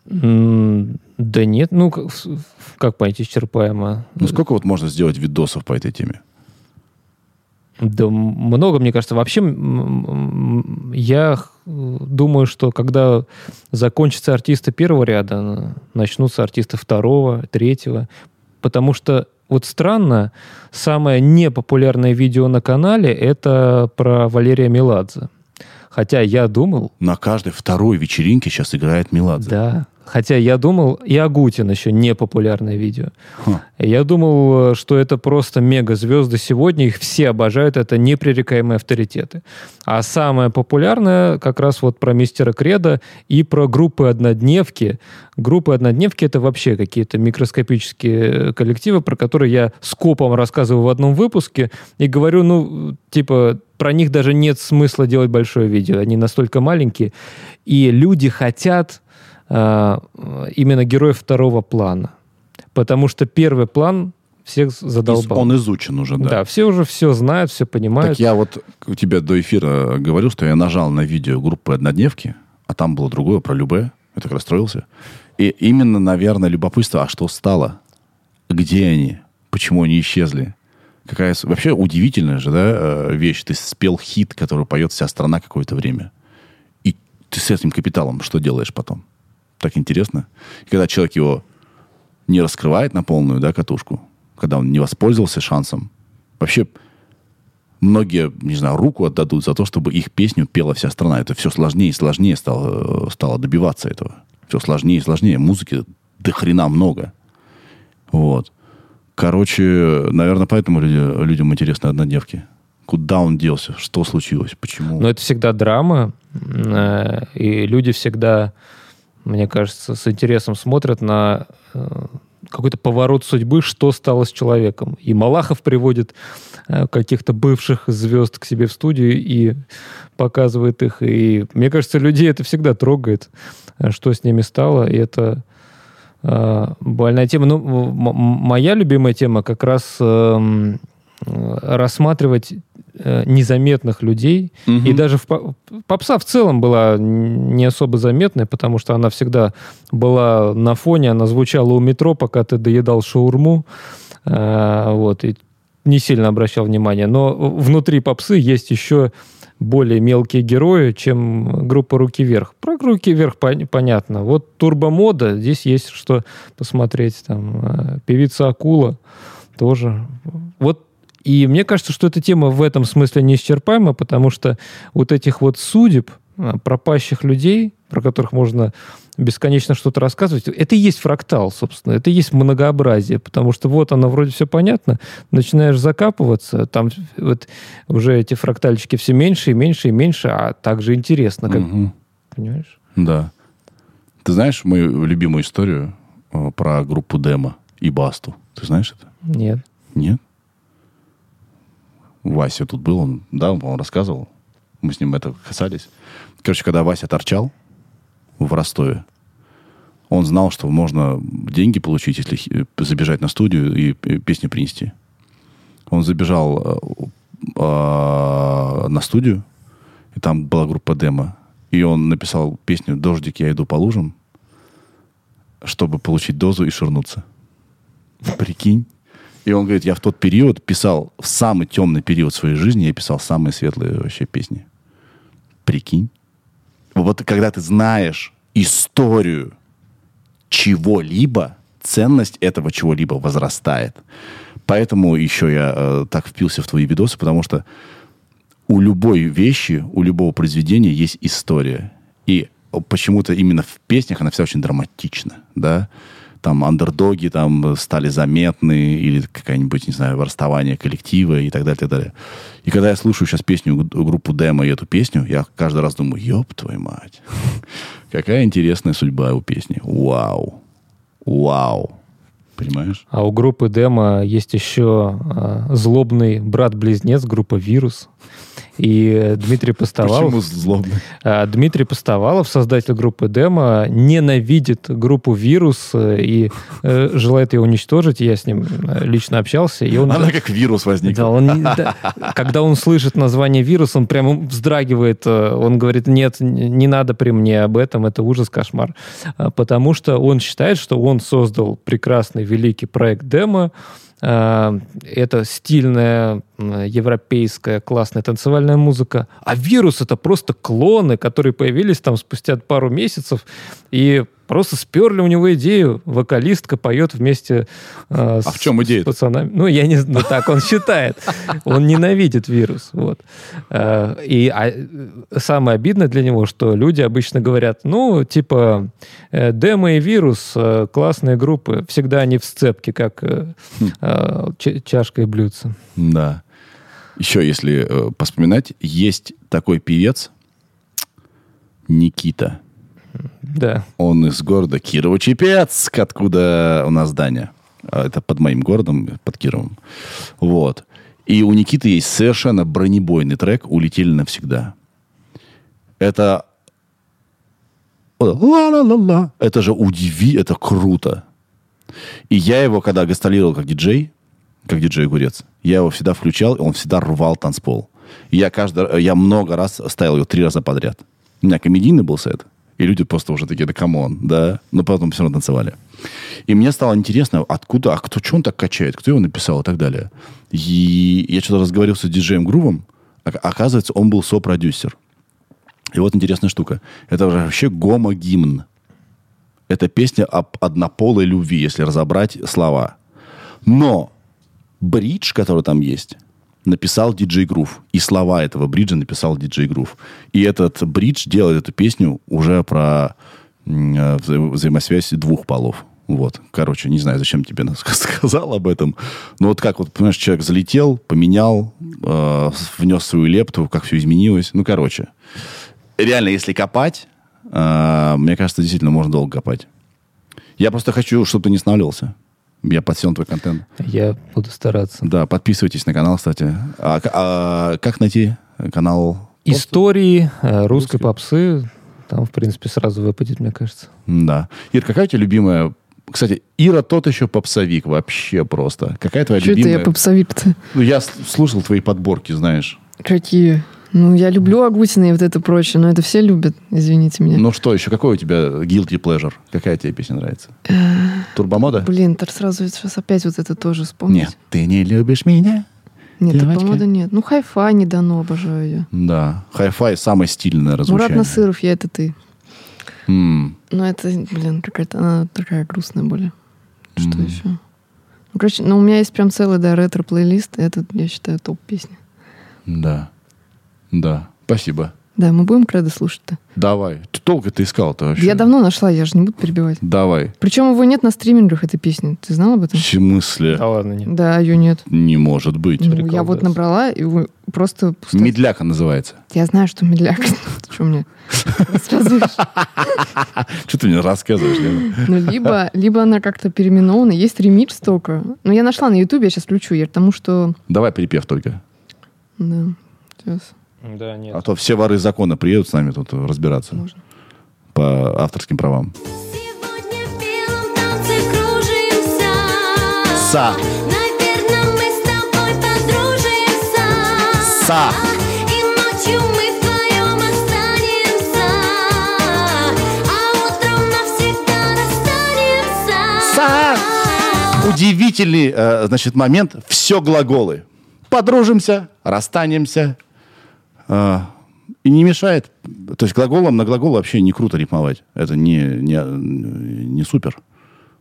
М, Да нет, ну, как, как понять, исчерпаемо. Ну, сколько вот можно сделать видосов по этой теме? Да много, мне кажется. Вообще, я думаю, что когда закончатся артисты первого ряда, начнутся артисты второго, третьего. Потому что, вот странно, самое непопулярное видео на канале — это про Валерия Меладзе. Хотя я думал, На каждой второй вечеринке сейчас играет Меладзе. да, хотя я думал, и Агутин еще непопулярное видео. Ха. Я думал, э, что это просто мега-звезды сегодня, их все обожают, это непререкаемые авторитеты. А самое популярное как раз вот про мистера Креда и про группы однодневки. Группы однодневки — это вообще какие-то микроскопические коллективы, про которые я скопом рассказываю в одном выпуске и говорю, ну, типа, про них даже нет смысла делать большое видео, они настолько маленькие. И люди хотят именно героев второго плана. Потому что первый план всех задолбал. Он изучен уже, да. да. все уже все знают, все понимают. Так я вот у тебя до эфира говорил, что я нажал на видео группы «Однодневки», а там было другое, про Любе. Я так расстроился. И именно, наверное, любопытство, а что стало? Где они? Почему они исчезли? Какая вообще удивительная же, да, э, вещь. Ты спел хит, который поет вся страна какое-то время. И ты с этим капиталом что делаешь потом? Так интересно. И когда человек его не раскрывает на полную, да, катушку, когда он не воспользовался шансом, вообще многие, не знаю, руку отдадут за то, чтобы их песню пела вся страна. Это все сложнее и сложнее стало, стало добиваться этого. Все сложнее и сложнее. Музыки до хрена много. Вот. Короче, наверное, поэтому люди- людям интересны однодневки. Куда он делся? Что случилось? Почему? Но это всегда драма, э, и люди всегда, мне кажется, с интересом смотрят на э, какой-то поворот судьбы, что стало с человеком. И Малахов приводит э, каких-то бывших звезд к себе в студию и показывает их. И мне кажется, людей это всегда трогает, э, что с ними стало. И это больная тема. Ну, моя любимая тема как раз эм, рассматривать э, незаметных людей. Мгм. И даже в по- попса в целом была не особо заметная, потому что она всегда была на фоне, она звучала у метро, пока ты доедал шаурму. А, вот, и не сильно обращал внимания. Но внутри попсы есть еще более мелкие герои, чем группа «Руки вверх». Про «Руки вверх» пон- понятно. Вот «Турбомода», здесь есть что посмотреть. Там э, певица «Акула» тоже. Вот и мне кажется, что эта тема в этом смысле неисчерпаема, потому что вот этих вот судеб, а, пропащих людей, про которых можно бесконечно что-то рассказывать, это и есть фрактал, собственно, это и есть многообразие, потому что вот оно вроде все понятно, начинаешь закапываться, там вот уже эти фрактальчики все меньше и меньше и меньше, а также интересно, как, Мгм. понимаешь? Да. Ты знаешь мою любимую историю э, про группу Демо и Басту? Ты знаешь это? Нет. Нет? Вася тут был, он, да, он, по-моему, рассказывал. Мы с ним это касались. Короче, когда Вася торчал в Ростове, он знал, что можно деньги получить, если забежать на студию и песню принести. Он забежал э, э, на студию, и там была группа демо. И он написал песню «Дождик, я иду по лужам», чтобы получить дозу и ширнуться. Прикинь. И он говорит, я в тот период писал, в самый темный период своей жизни я писал самые светлые вообще песни. Прикинь. Вот когда ты знаешь историю чего-либо, ценность этого чего-либо возрастает. Поэтому еще я э, так впился в твои видосы, потому что у любой вещи, у любого произведения есть история. И почему-то именно в песнях она вся очень драматична, да. Там андердоги там стали заметны, или какая-нибудь, не знаю, расставание коллектива и так далее, и так далее. И когда я слушаю сейчас песню, группу Демо и эту песню, я каждый раз думаю, ёб твою мать, какая интересная судьба у песни. Вау. Вау. Понимаешь? А у группы Демо есть еще э, злобный брат-близнец, группа Вирус. И Дмитрий Постовалов... Почему злобный? А, Дмитрий Постовалов, создатель группы Демо, ненавидит группу Вирус э, и э, желает ее уничтожить. Я с ним э, лично общался. И он, Она как вирус возникла. Да, он, да, когда он слышит название вирус, он прямо вздрагивает. Он говорит, нет, не надо при мне об этом, это ужас, кошмар. Потому что он считает, что он создал прекрасный, великий проект Демо, это стильная, европейская, классная танцевальная музыка. А вирус — это просто клоны, которые появились там спустя пару месяцев и Просто сперли у него идею. Вокалистка поет вместе э, а в чем идея? с пацанами. Ну, я не знаю, так он считает. Он ненавидит вирус. Вот. Э, и а, самое обидное для него, что люди обычно говорят, ну, типа, э, демо и вирус, э, классные группы, всегда они в сцепке, как э, хм. э, чашка и блюдце. Да. Еще, если э, поспоминать, есть такой певец Никита – да. Он из города Кирово-Чепецк, откуда у нас здание. А, это под моим городом, под Кировом. Вот. И у Никиты есть совершенно бронебойный трек «Улетели навсегда». Это... Ла-ла-ла-ла. Это же удиви, это круто. И я его, когда гастролировал как диджей, как диджей-огурец, я его всегда включал, и он всегда рвал танцпол. И я, каждый, я много раз ставил его три раза подряд. У меня комедийный был сет. И люди просто уже такие, да come on, да. Но потом все равно танцевали. И мне стало интересно, откуда, а кто, что он так качает, кто его написал и так далее. И я что-то разговаривался с диджеем Грувом, оказывается, он был сопродюсер. И вот интересная штука. Это вообще гомо-гимн. Это песня об однополой любви, если разобрать слова. Но бридж, который там есть, написал диджей Грув. И слова этого бриджа написал диджей Грув. И этот бридж делает эту песню уже про э, вза- взаимосвязь двух полов. Вот, короче, не знаю, зачем тебе сказал об этом. Но вот как вот, понимаешь, человек залетел, поменял, э, внес свою лепту, как все изменилось. Ну, короче. Реально, если копать, э, мне кажется, действительно можно долго копать. Я просто хочу, чтобы ты не останавливался. Я подсел на твой контент. Я буду стараться. Да, подписывайтесь на канал, кстати. А, а как найти канал? Истории э, русской попсы. Там, в принципе, сразу выпадет, мне кажется. Да. Ир, какая у тебя любимая... Кстати, Ира тот еще попсовик вообще просто. Какая твоя Что любимая... это я попсовик-то? Ну, я слушал твои подборки, знаешь. Какие? Ну, я люблю Агутина и вот это прочее, но это все любят, извините меня. Ну что еще? Какой у тебя guilty pleasure? Какая тебе песня нравится? Э, Турбомода? Блин, так сразу сейчас опять вот это тоже вспомнить. Нет, ты не любишь меня? Нет. Турбомода нет. Ну, хай-фай не дано, обожаю ее. Да. Хай-фай самое стильное раззвучание. Мурат Насыров, я это ты. М, Ну, это, блин, какая-то она такая грустная более. Что М. еще? Ну, короче, ну, у меня есть прям целый, да, ретро-плейлист. Это, я считаю, топ-песни. Да. Да. Спасибо. Да, мы будем кредо слушать-то. Давай. Ты долго ты искал-то вообще? Я давно нашла, я же не буду перебивать. Давай. Причем его нет на стримингах, этой песни. Ты знал об этом? В смысле? Да ладно, нет. Да, ее нет. Не может быть. Ну, Прикол, я вот набрала, и вы- просто... пустая- Медляка называется. Я знаю, что медляк. Что мне рассказываешь? Что ты мне рассказываешь? Ну, либо, либо она как-то переименована. Есть ремикс только. Но я нашла на Ютубе, я сейчас включу, Ир, потому что... Давай припев только. Да, сейчас Да, нет. А то все воры закона приедут с нами тут разбираться можно. по авторским правам. Сегодня в белом танце кружимся. Са. Наверно, мы с тобой подружимся. Са. И ночью мы вдвоем останемся. А утром навсегда расстанемся. Удивительный, э, значит, момент. Все глаголы. Подружимся, расстанемся. Э, И не мешает. То есть глаголом на глагол вообще не круто рифмовать. Это не, не, не супер.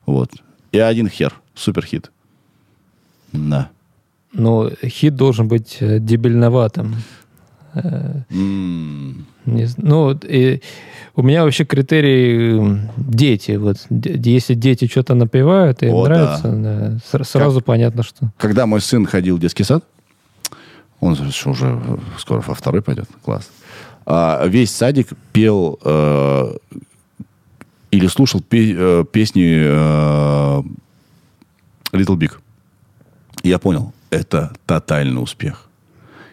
Вот. И один хер. Супер хит. Да. Но хит должен быть э, дебильноватым. М, Не ну, и у меня вообще критерий дети. Вот, если дети что-то напевают, и им О, нравится, да, ср- сразу понятно, что... Когда мой сын ходил в детский сад, он же уже скоро во второй пойдет, класс. а, весь садик пел э, или слушал пе- э, песни э, Little Big. И я понял, это тотальный успех.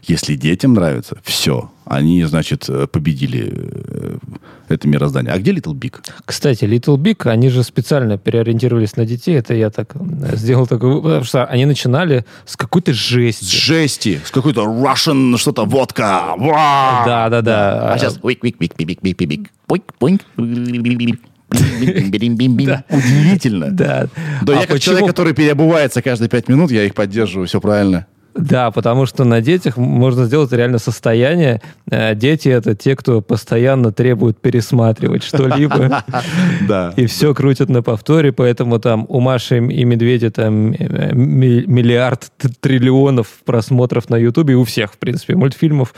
Если детям нравится, все. Они, значит, э, победили э, это мироздание. А где Little Big? Кстати, Little Big, они же специально переориентировались на детей. Это я так сделал такой... Потому что они начинали с какой-то С жести. жести, с какой-то Russian что-то, водка. Ва! Да, да, да. А сейчас Удивительно. Да. Да, А я как человек, который переобувается каждые пять минут, я их поддерживаю, все правильно. Да, потому что на детях можно сделать реально состояние. Э, Дети — это те, кто постоянно требует пересматривать что-либо. Да. И все крутят на повторе, поэтому там у Маши и Медведя там э, ми- миллиард триллионов просмотров на Ютубе, у всех, в принципе, мультфильмов.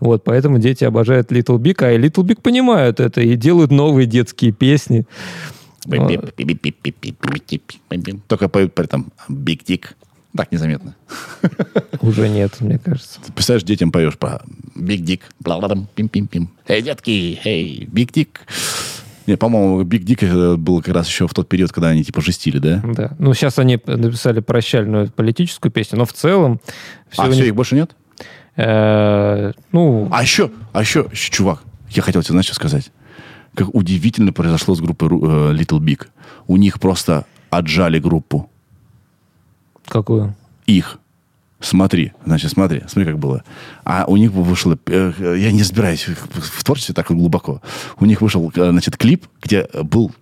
Вот, поэтому дети обожают Little Big, а и Little Big понимают это и делают новые детские песни. Только поют при этом Big Dick. Так незаметно. Уже нет, мне кажется. Ты представляешь, детям поешь по Big Dick. бла-бла-дам, пим-пим-пим. Эй, детки, эй, Big Dick. Не, по-моему, Big Dick это был как раз еще в тот период, когда они типа жестили, да? Да. Ну, сейчас они написали прощальную политическую песню, но в целом... всё а все, них- их больше нет? Э, ну, А еще, а еще, чувак, я хотел тебе, знаешь, что сказать? Как удивительно произошло с группой Ру- э, Little Big. У них просто отжали группу. Какую? Их. Смотри, значит, смотри, смотри, как было. А у них вышло, э, я не разбираюсь в творчестве так глубоко. У них вышел, э, значит, клип, где был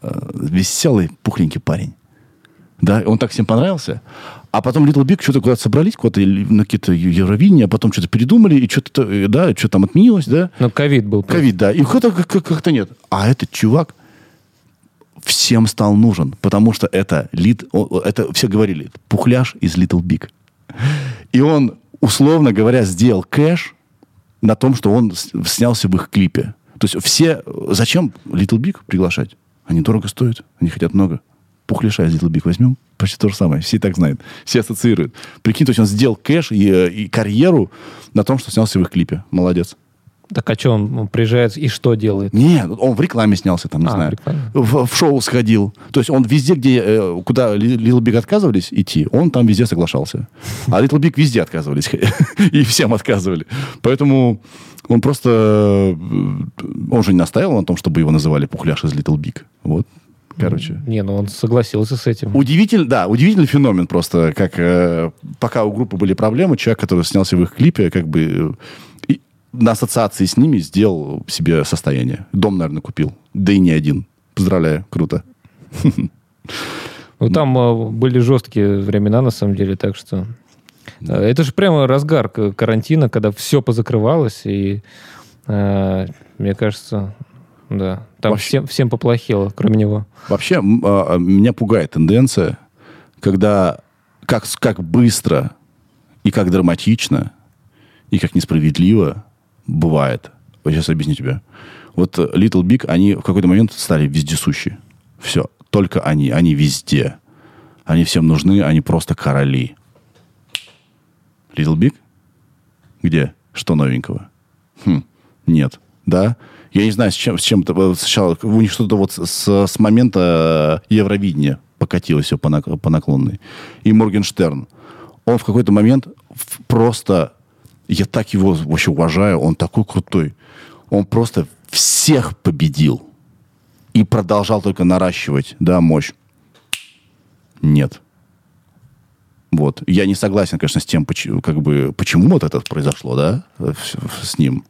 э, веселый, пухленький парень. Да, он так всем понравился. А потом Little Big что-то куда-то собрались, куда-то на какие-то Евровидения, а потом что-то передумали, и что-то, э, да, что там отменилось, да. Ну, ковид был. Ковид, да. И как- как-то нет. А этот чувак всем стал нужен, потому что это лид, это все говорили, пухляш из Little Big. И он, условно говоря, сделал кэш на том, что он снялся в их клипе. То есть все... Зачем Little Big приглашать? Они дорого стоят, они хотят много. Пухляша из Little Big возьмем, почти то же самое. Все так знают, все ассоциируют. Прикинь, то есть он сделал кэш и, э, и карьеру на том, что снялся в их клипе. Молодец. Так а что, он приезжает и что делает? Нет, он в рекламе снялся там, не А, знаю. В, в шоу сходил. То есть он везде, где, э, куда Little Big отказывались идти, он там везде соглашался. А Little Big везде отказывались. И всем отказывали. Поэтому он просто... э, Он же не настаивал на том, чтобы его называли пухляш из Little Big. Вот, короче. Не, ну он согласился с этим. Удивительный, да, удивительный феномен просто, как э, пока у группы были проблемы, человек, который снялся в их клипе, как бы э, на ассоциации с ними сделал себе состояние. Дом, наверное, купил. Да и не один. Поздравляю, круто. Ну, там э, были жесткие времена, на самом деле, так что... э, Это же прямо разгар карантина, когда все позакрывалось, и э, мне кажется, да, там Вообще- всем, всем поплохело, кроме него. Вообще, а, а, меня пугает тенденция, когда как, как быстро и как драматично и как несправедливо бывает. Вот сейчас объясню тебе. Вот э, Little Big, они в какой-то момент стали вездесущи. Все. Только они. Они везде. Они всем нужны. Они просто короли. Little Big? Где? Что новенького? Хм, нет. Да? Я не знаю, с чем, с чем-то э, сначала у них что-то вот с, с момента э, Евровидения покатилось все по, нак- по наклонной. И Моргенштерн. Он в какой-то момент просто... Я так его вообще уважаю. Он такой крутой. Он просто всех победил. И продолжал только наращивать, да, мощь. Нет. Вот. Я не согласен, конечно, с тем, почему, как бы, почему вот это произошло, да, с, ним.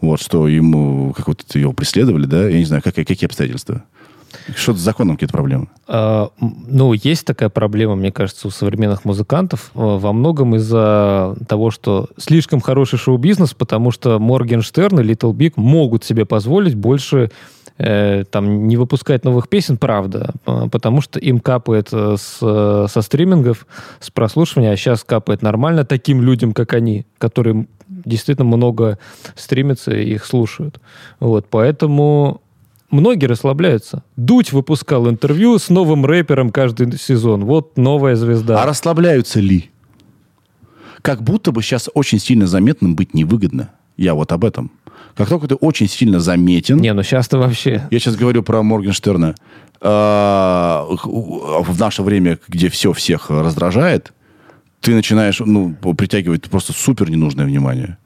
Вот, что ему, как вот его преследовали, да, я не знаю, как, какие обстоятельства. Что-то с законом какие-то проблемы. А, Ну, есть такая проблема, мне кажется, у современных музыкантов э, во многом из-за того, что слишком хороший шоу-бизнес, потому что Моргенштерн и Little Big могут себе позволить больше э, там не выпускать новых песен, правда, п- потому что им капает э, с, э, со стримингов, с прослушивания, а сейчас капает нормально таким людям, как они, которые действительно много стримятся и их слушают. Вот, поэтому многие расслабляются. Дудь выпускал интервью с новым рэпером каждый сезон. Вот новая звезда. А расслабляются ли? Как будто бы сейчас очень сильно заметным быть невыгодно. Я вот об этом. Как только ты очень сильно заметен... Не, ну сейчас-то вообще... Я сейчас говорю про Моргенштерна. А, В наше время, где все всех раздражает, ты начинаешь ну, притягивать просто супер ненужное внимание.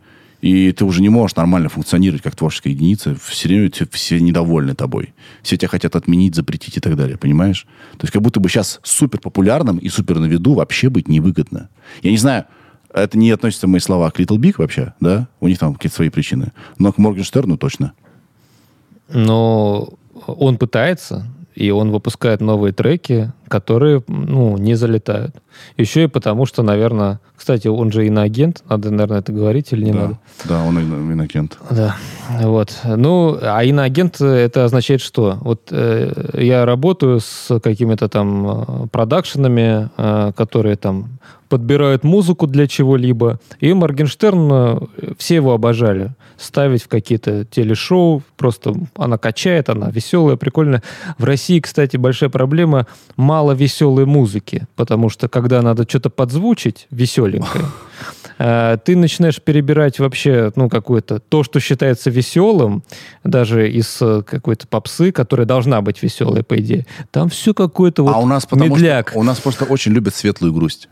И ты уже не можешь нормально функционировать как творческая единица. Все время все недовольны тобой. Все тебя хотят отменить, запретить и так далее. Понимаешь? То есть как будто бы сейчас супер популярным и супер на виду вообще быть невыгодно. Я не знаю, это не относится мои слова к Little Big вообще, да? У них там какие-то свои причины. Но к Моргенштерну точно. Но он пытается, и он выпускает новые треки, которые, ну, не залетают. Еще и потому, что, наверное... Кстати, он же иноагент, надо, наверное, это говорить или не да. надо? Да, он ино- иногент. Да, вот. Ну, а иноагент э, это означает что? Вот э, я работаю с какими-то там э, продакшенами, э, которые там подбирают музыку для чего-либо. И Моргенштерн, э, все его обожали. Ставить в какие-то телешоу. Просто она качает, она веселая, прикольная. В России, кстати, большая проблема мало веселой музыки. Потому что когда надо что-то подзвучить веселенькое, э, ты начинаешь перебирать вообще, ну, какое-то то, что считается веселым, даже из э, какой-то попсы, которая должна быть веселой, по идее. Там все какое-то вот а у нас потому медляк. что у нас просто очень любят светлую грусть.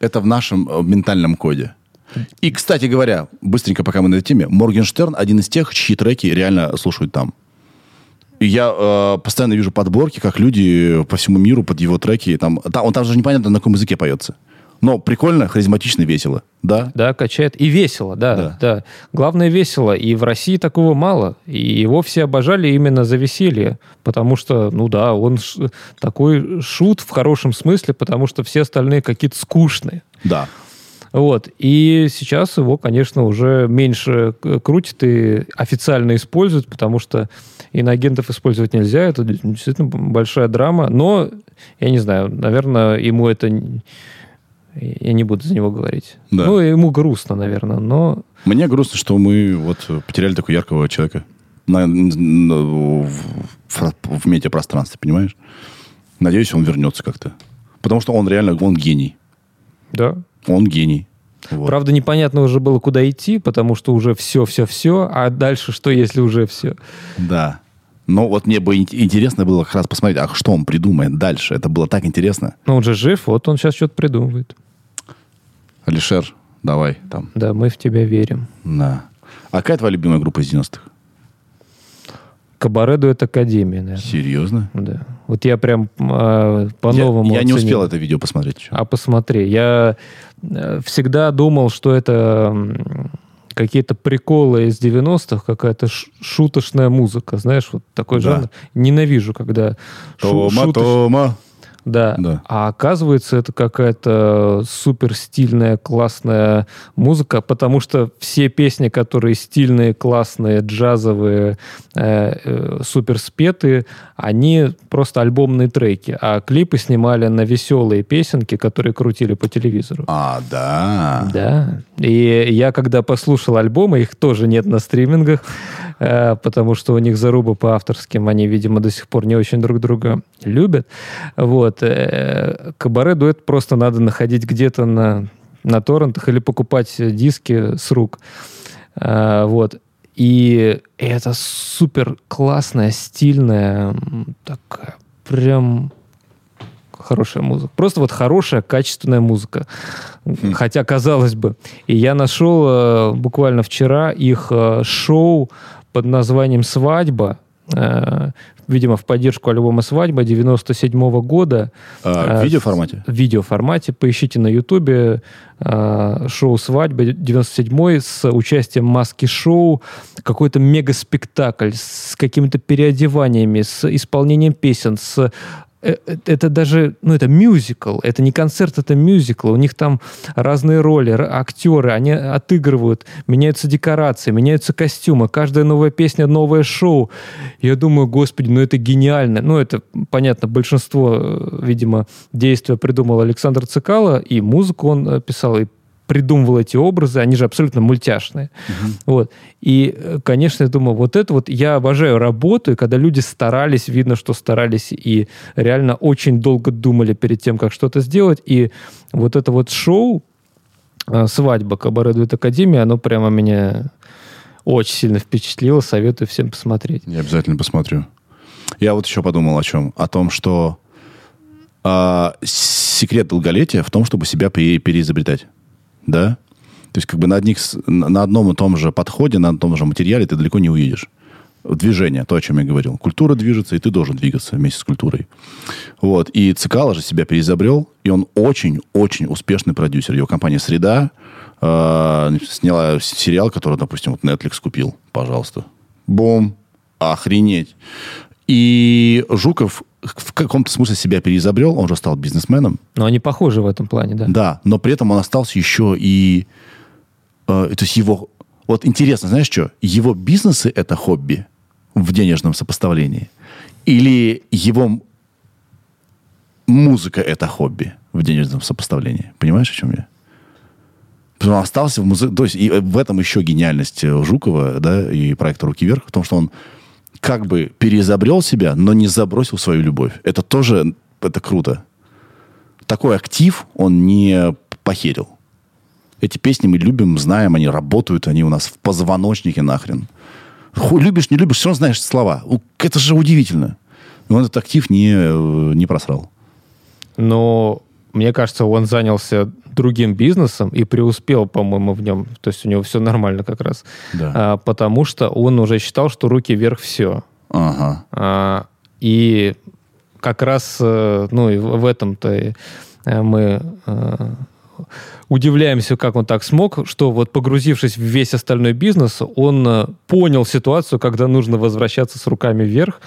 Это в нашем э, ментальном коде. И, кстати говоря, быстренько, пока мы на этой теме, Моргенштерн один из тех, чьи треки реально слушают там. Я э, постоянно вижу подборки, как люди по всему миру под его треки. Там, там, он там же непонятно, на каком языке поется. Но прикольно, харизматично, весело. Да? Да, качает. И весело, да, Да. да, Главное, весело. И в России такого мало. И его все обожали именно за веселье. Потому что, ну да, он ш- такой шут в хорошем смысле, потому что все остальные какие-то скучные. Да. Вот. И сейчас его, конечно, уже меньше к- крутят и официально используют, потому что иноагентов использовать нельзя. Это действительно большая драма. Но, я не знаю, наверное, ему это... Я не буду за него говорить. Да. Ну, ему грустно, наверное, но... Мне грустно, что мы вот потеряли такого яркого человека на, на- в, в- в медиапространстве, понимаешь? Надеюсь, он вернется как-то. Потому что он реально, он гений. Да. Он гений. Вот. Правда, непонятно уже было, куда идти, потому что уже все-все-все, а дальше что, если уже все? Да. Но вот мне бы ин- интересно было как раз посмотреть, а что он придумает дальше. Это было так интересно. Ну, он же жив, вот он сейчас что-то придумывает. Алишер, давай там. Да, мы в тебя верим. Да. А какая твоя любимая группа из 90-х? Кабаре дуэт Академия, наверное. Серьезно? Да. Вот я прям э, по-новому я, я не успел это видео посмотреть еще. А посмотри, я э, всегда думал, что это какие-то приколы из 90-х, какая-то шуточная музыка, знаешь, вот такой Да. жанр. Ненавижу, когда Тома, шуточ- Тома. Да. Да. А оказывается, это какая-то супер стильная, классная музыка, потому что все песни, которые стильные, классные, джазовые, э, э, супер спетые, они просто альбомные треки, а клипы снимали на веселые песенки, которые крутили по телевизору. А, да. Да. И я, когда послушал альбомы, их тоже нет на стримингах, э, потому что у них заруба по авторским, они, видимо, до сих пор не очень друг друга любят. Вот. Э, Кабаре дуэт просто надо находить где-то на, на торрентах или покупать диски с рук. Э, Вот. И это супер классная, стильная, такая прям хорошая музыка. Просто вот хорошая, качественная музыка. Хотя, казалось бы. И я нашел э, буквально вчера их э, шоу под названием «Свадьба». Э, видимо, в поддержку альбома «Свадьба» 97 года. А, в Э, видеоформате? В видеоформате. Поищите на Ютубе э, шоу «Свадьба» 97 с участием маски-шоу. Какой-то мега-спектакль с какими-то переодеваниями, с исполнением песен, с это даже, ну, это мюзикл, это не концерт, это мюзикл. У них там разные роли, актеры, они отыгрывают, меняются декорации, меняются костюмы, каждая новая песня, новое шоу. Я думаю, господи, ну это гениально. Ну, это, понятно, большинство, э, видимо, действия придумал Александр Цикало, и музыку он э, писал, и придумывал эти образы, они же абсолютно мультяшные. Вот. И, э, конечно, я думаю, вот это вот я обожаю работу, и когда люди старались, видно, что старались и реально очень долго думали перед тем, как что-то сделать. И вот это вот шоу э, «Свадьба» Кабаре Дуэт Академия, оно прямо меня очень сильно впечатлило. Советую всем посмотреть. Я обязательно посмотрю. Я вот еще подумал о чем. О том, что а, секрет долголетия в том, чтобы себя пере- переизобретать. Да? То есть как бы на, одних, на одном и том же подходе, на том же материале ты далеко не уедешь. Движение, то, о чем я говорил. Культура движется, и ты должен двигаться вместе с культурой. Вот. И Цикало же себя переизобрел, и он очень-очень успешный продюсер. Его компания «Среда» э, сняла сериал, который, допустим, вот Netflix купил. Пожалуйста. Бум. Охренеть. И Жуков в каком-то смысле себя переизобрел, он же стал бизнесменом. Но они похожи в этом плане, да. Да, но при этом он остался еще и... э, то есть его... Вот интересно, знаешь что? Его бизнесы — это хобби в денежном сопоставлении? Или его музыка — это хобби в денежном сопоставлении? Понимаешь, о чем я? Потому остался в музыке... То есть и в этом еще гениальность э, Жукова, да, и проекта «Руки вверх», в том, что он как бы переизобрел себя, но не забросил свою любовь. Это тоже... Это круто такой актив он не похерил. Эти песни мы любим, знаем, они работают, они у нас в позвоночнике нахрен. Ху- любишь, не любишь, все равно знаешь слова. Это же удивительно. И он этот актив не, э, не просрал. Но мне кажется, он занялся другим бизнесом и преуспел, по-моему, в нем. То есть у него все нормально как раз. Да. А, потому что он уже считал, что руки вверх все. Ага. А, и как раз, э, ну, и в этом-то э, мы э, удивляемся, как он так смог, что вот погрузившись в весь остальной бизнес, он понял ситуацию, когда нужно возвращаться с руками вверх,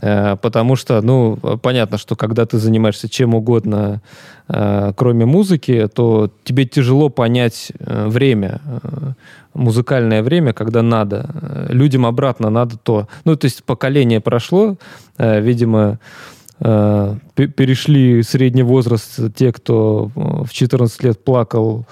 потому что, ну, понятно, что когда ты занимаешься чем угодно, э, кроме музыки, то тебе тяжело понять э, время, э, музыкальное время, когда надо. Э, Людям обратно надо то. Ну, то есть поколение прошло, э, видимо, э, пе- перешли средний возраст те, кто э, в 14 лет плакал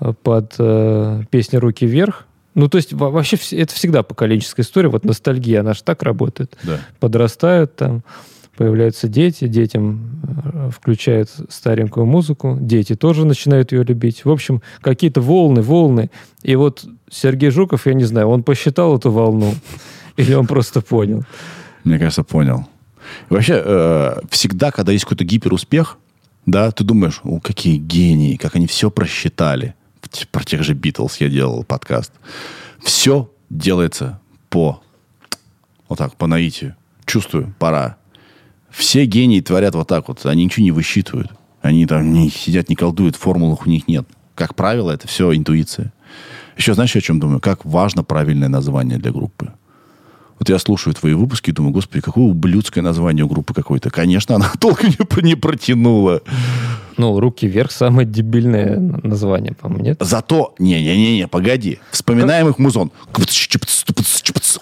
э, под э, песню «Руки вверх». Ну, то есть во- вообще это всегда поколенческая история. Вот ностальгия, она же так работает Да. подрастают, там появляются дети, детям э, включают старенькую музыку, дети тоже начинают ее любить. В общем, какие-то волны, волны. И вот Сергей Жуков, я не знаю, он посчитал эту волну или он просто понял? Мне кажется, понял. И вообще, э, всегда, когда есть какой-то гиперуспех, да, ты думаешь, о, какие гении, как они все просчитали. Про тех же Битлз я делал подкаст. Все делается по вот так, по наитию. Чувствую, пора. Все гении творят вот так вот. Они ничего не высчитывают. Они там не сидят, не колдуют, формул у них нет. Как правило, это все интуиция. Еще знаешь, о чем думаю? Как важно правильное название для группы. Вот я слушаю твои выпуски и думаю, господи, какое ублюдское название у группы какой-то. Конечно, она толком не, не протянула. Ну, «Руки вверх» самое дебильное название, по-моему, нет? Зато, не-не-не, погоди, вспоминаем их музон.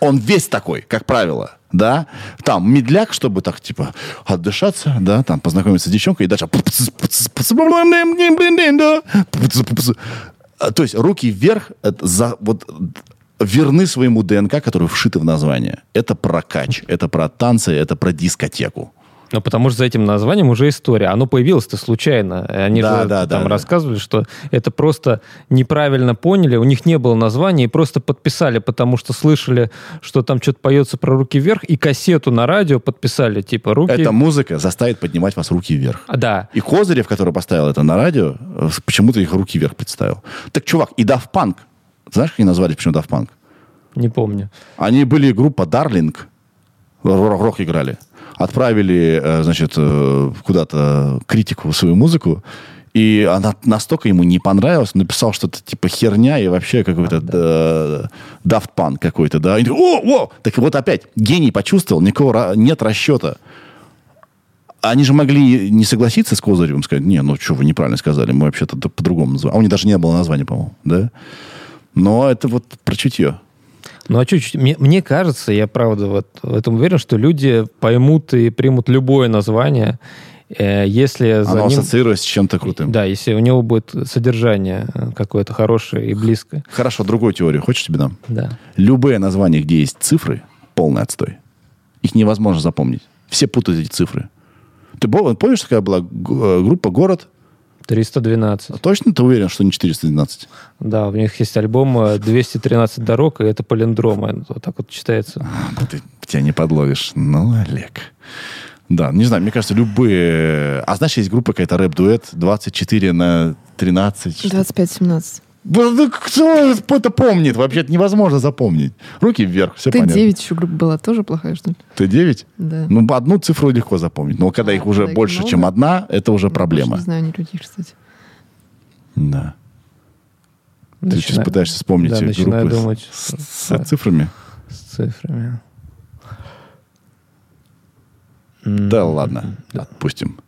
Он весь такой, как правило. Да, там медляк, чтобы так, типа, отдышаться, да, там познакомиться с девчонкой и дальше... То есть руки вверх, это за, вот, верны своему ДНК, который вшиты в название. Это про кач, это про танцы, это про дискотеку. Ну, потому что за этим названием уже история. Оно появилось-то случайно. Они Да, же да, там да, да. рассказывали, что это просто неправильно поняли, у них не было названия, и просто подписали, потому что слышали, что там что-то поется про руки вверх, и кассету на радио подписали, типа руки... Эта музыка заставит поднимать вас руки вверх. А, Да. И Козырев, который поставил это на радио, почему-то их руки вверх представил. Так, чувак, и Daft Punk. Знаешь, как они назвали, почему Daft Punk? Не помню. Они были группа Darling, рок, играли. Отправили, э, значит, э, куда-то критику свою музыку, и она настолько ему не понравилась, он написал что-то типа херня и вообще какой-то э, Daft Punk какой-то, да. И о, о! Так вот опять, гений почувствовал, никакого ра- нет расчета. Они же могли не согласиться с Козыревым, сказать, не, ну что, вы неправильно сказали, мы вообще-то по-другому называем. А у них даже не было названия, по-моему, да? Но это вот про чутье. Ну, а чуть-чуть, мне, мне кажется, я правда вот в этом уверен, что люди поймут и примут любое название, э, если за Оно ним... ассоциируется с чем-то крутым. Да, если у него будет содержание какое-то хорошее и близкое. Хорошо, другую теорию. Хочешь тебе дам? Да. Любые названия, где есть цифры, полный отстой. Их невозможно запомнить. Все путают эти цифры. Ты помнишь, такая была э, группа «Город»? 312. Точно ты уверен, что не 412? Да, у них есть альбом э, 213 дорог, и это палиндрома. Вот так вот читается. А, Ты тебя не подловишь. Ну, Олег. Да, не знаю, мне кажется, любые... А знаешь, есть группа какая-то рэп-дуэт 24 на 13. что- 25-17. Кто это помнит? Вообще-то невозможно запомнить. Руки вверх, все понятно. Т9 еще группа была тоже плохая, что ли? Т9? Да. Ну, одну цифру легко запомнить. Но когда А, их уже больше, много? чем одна, это уже Я проблема. Не знаю ни других, кстати. Да. Ты сейчас Начинаю- пытаешься вспомнить да, группы с- думать с, с да, цифрами? с цифрами. Да ладно, отпустим.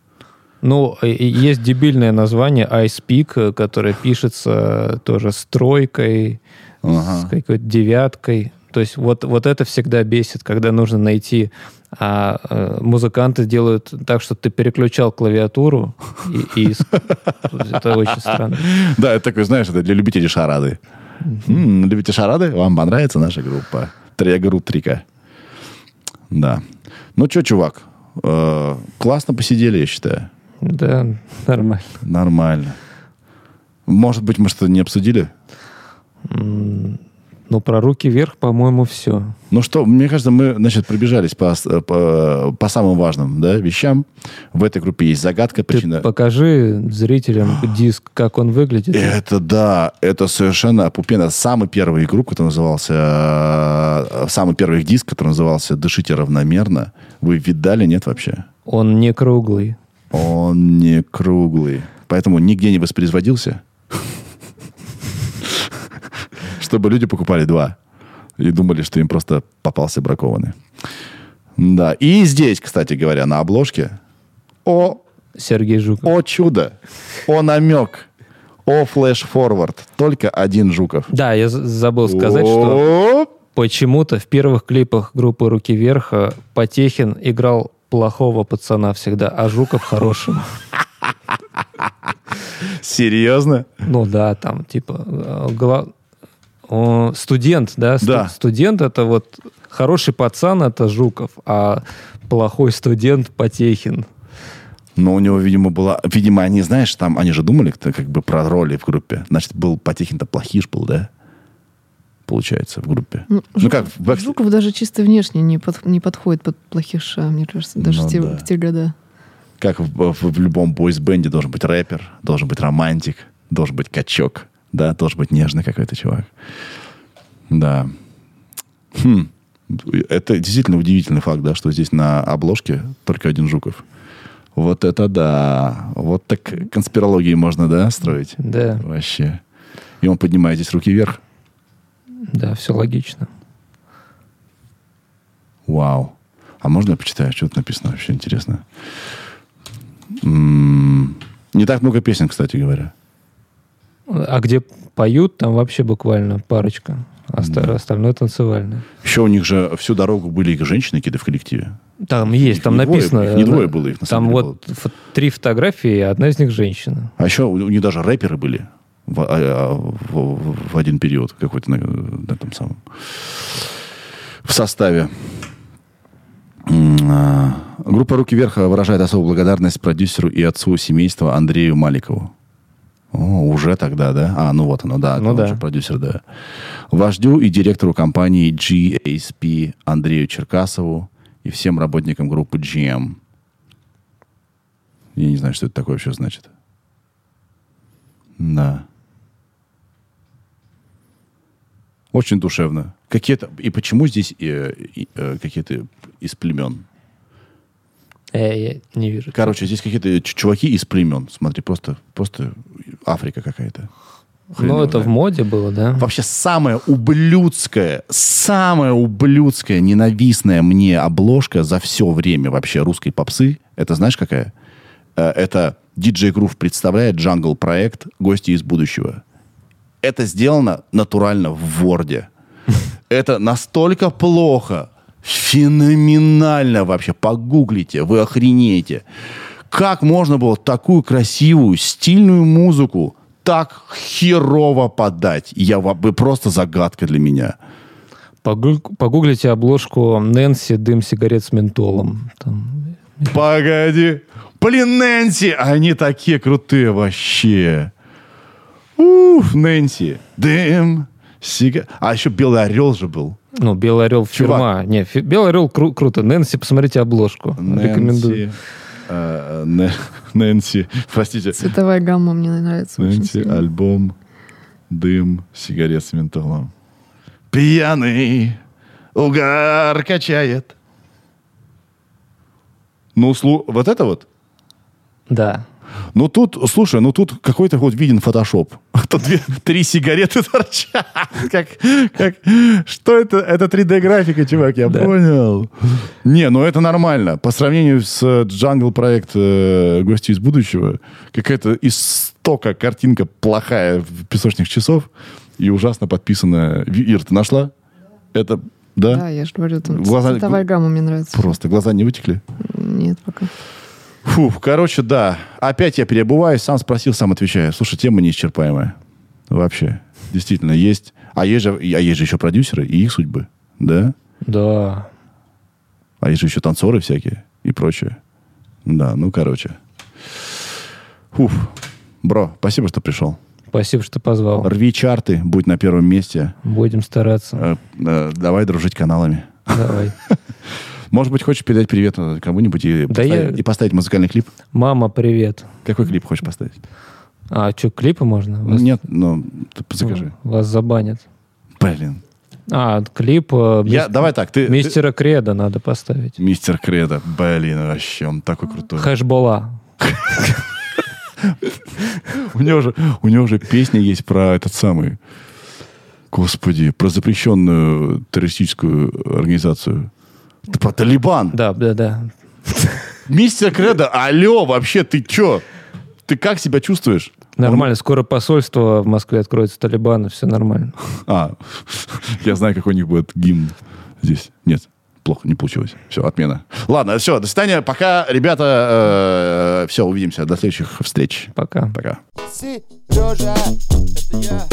Ну, есть дебильное название Ice Peak, э, которое пишется тоже с тройкой, с Ага. какой-то девяткой. То есть вот, вот это всегда бесит, когда нужно найти... А э, музыканты делают так, что ты переключал клавиатуру, и, и с- это очень странно. Да, это такой, знаешь, это для любителей шарады. Любите шарады? Вам понравится наша группа. Триагру Трика. Да. Ну что, чувак, э, классно посидели, я считаю. Да, нормально. Нормально. Может быть, мы что-то не обсудили? Ну, про руки вверх, по-моему, все. Ну что, мне кажется, мы, значит, пробежались по, с- по, по самым важным да, вещам. В этой группе есть загадка, Ты причина... покажи зрителям диск, как он выглядит. Это да, это совершенно опупенно. Самый первый групп, который назывался... э, Самый первый диск, который назывался «Дышите равномерно». Вы видали, нет вообще? Он не круглый. Он не круглый. Поэтому нигде не воспроизводился. Чтобы люди покупали два. И думали, что им просто попался бракованный. Да. И здесь, кстати говоря, на обложке о, Сергей Жуков. о чудо, о намек, о флеш-форвард. Только один Жуков. Да, я забыл сказать, что почему-то в первых клипах группы «Руки вверх» Потехин играл плохого пацана всегда, а Жуков хорошего. Серьезно? Ну да, там типа э, гла- о, студент, да? Да. Студент это вот хороший пацан это Жуков, а плохой студент Потехин. Но у него, видимо, была... Видимо, они, знаешь, там... Они же думали как бы про роли в группе. Значит, был Потехин-то плохиш был, да? Получается, в группе. Ну, Ну, как, в Backstreet- Жуков даже чисто внешне не, под- не подходит под плохиша, мне кажется, даже Ну в, те, да. в те года. Как в, в- в любом бойс-бенде должен быть рэпер, должен быть романтик, должен быть качок, да, должен быть нежный какой-то чувак. Да. Хм. Это действительно удивительный факт, да, что здесь на обложке только один Жуков. Вот это да. Вот так конспирологии можно, да, строить? Да, Вообще. И он поднимает здесь руки вверх. Да, все логично. Вау. А можно я почитаю, что тут написано? Вообще интересно. М, Не так много песен, кстати говоря. А где поют, там вообще буквально парочка. Оста- Остальное танцевальное. Еще у них же всю дорогу были их женщины какие-то в коллективе. Там есть, там не двое, написано. их не двое было их, на Там самом деле, вот фо- три фотографии, и одна из них женщина. А еще у, у них даже рэперы были в, а, а, в- в один период какой-то на, на этом самом в составе. А, Группа «Руки вверх» выражает особую благодарность продюсеру и отцу семейства Андрею Маликову. О, уже тогда, да? А, ну вот оно, да. Ну да. же продюсер, да. Вождю и директору компании GASP Андрею Черкасову и всем работникам группы GM. Я не знаю, что это такое вообще значит. Да. Очень душевно. Какие-то... И почему здесь э, э, какие-то из племен? Э, я не вижу. Короче, здесь какие-то чуваки из племен. Смотри, просто, просто Африка какая-то. Ну, это в моде было, да? Вообще самая ублюдская, самая ублюдская, ненавистная мне обложка за все время вообще русской попсы, это знаешь какая? Э, Это DJ Groove представляет Jungle проект «Гости из будущего». Это сделано натурально в Ворде. Это настолько плохо, феноменально вообще. Погуглите, вы охренеете. Как можно было такую красивую, стильную музыку так херово подать? Я вы просто загадка для меня. Погу- Погуглите обложку Нэнси «Дым сигарет с ментолом». Там Погоди. Блин, Нэнси, они такие крутые вообще. Уф, Нэнси. Дым. Сига... А еще Белый Орел же был. Ну, Белый орел фирма. Не, фи- Белый орел кру- круто. Нэнси, посмотрите обложку. Рекомендую. Нэнси. э, Нэ- Нэнси. Простите. Цветовая гамма мне нравится очень Нэнси, альбом «Дым, сигарет с ментолом». Пьяный угар качает. Ну, слу... вот это вот? Да. Ну тут, слушай, ну тут какой-то вот виден фотошоп. Тут две, три сигареты торчат. Как, как, что это? Это 3D-графика, чувак, я Да. понял. Не, ну это нормально. По сравнению с Jungle проект э, «Гости из будущего», какая-то истока картинка плохая в песочных часов и ужасно подписанная. Ир, ты нашла? Это, да? Да, я же говорю, там Глаза- цветовая гамма мне нравится. Просто глаза не вытекли? Нет, пока. Фу, короче, да. Опять я перебываю, сам спросил, сам отвечаю. Слушай, тема неисчерпаемая. Вообще. Действительно, есть. А есть же, а есть же еще продюсеры и их судьбы. Да? Да. А есть же еще танцоры всякие и прочее. Да, ну, короче. Фуф. Бро, спасибо, что пришел. Спасибо, что позвал. Рви чарты, будь на первом месте. Будем стараться. Э, э, давай дружить каналами. Давай. Может быть, хочешь передать привет кому-нибудь и, Да поставить, я- и поставить музыкальный клип? Мама, привет. Какой клип хочешь поставить? А, что, клипы можно? Вас- Нет, ну, ты закажи. Вас забанят. Блин. А, клип э, Я, мис- давай так, ты... ты- мистера Креда надо поставить. Мистер Кредо. Блин, вообще, он такой крутой. Хэшбола. У него же, у него же песня есть про этот самый... Господи, про запрещенную террористическую организацию. Это про Талибан. Да, да, да. Мистер Кредо, алло, вообще, ты чё? Ты как себя чувствуешь? Нормально, скоро посольство в Москве откроется Талибана, все нормально. А, я знаю, какой у них будет гимн здесь. Нет, плохо, не получилось. Все, отмена. Ладно, все, до свидания. Пока, ребята. все, увидимся. До следующих встреч. Пока. Пока. Сережа, это я.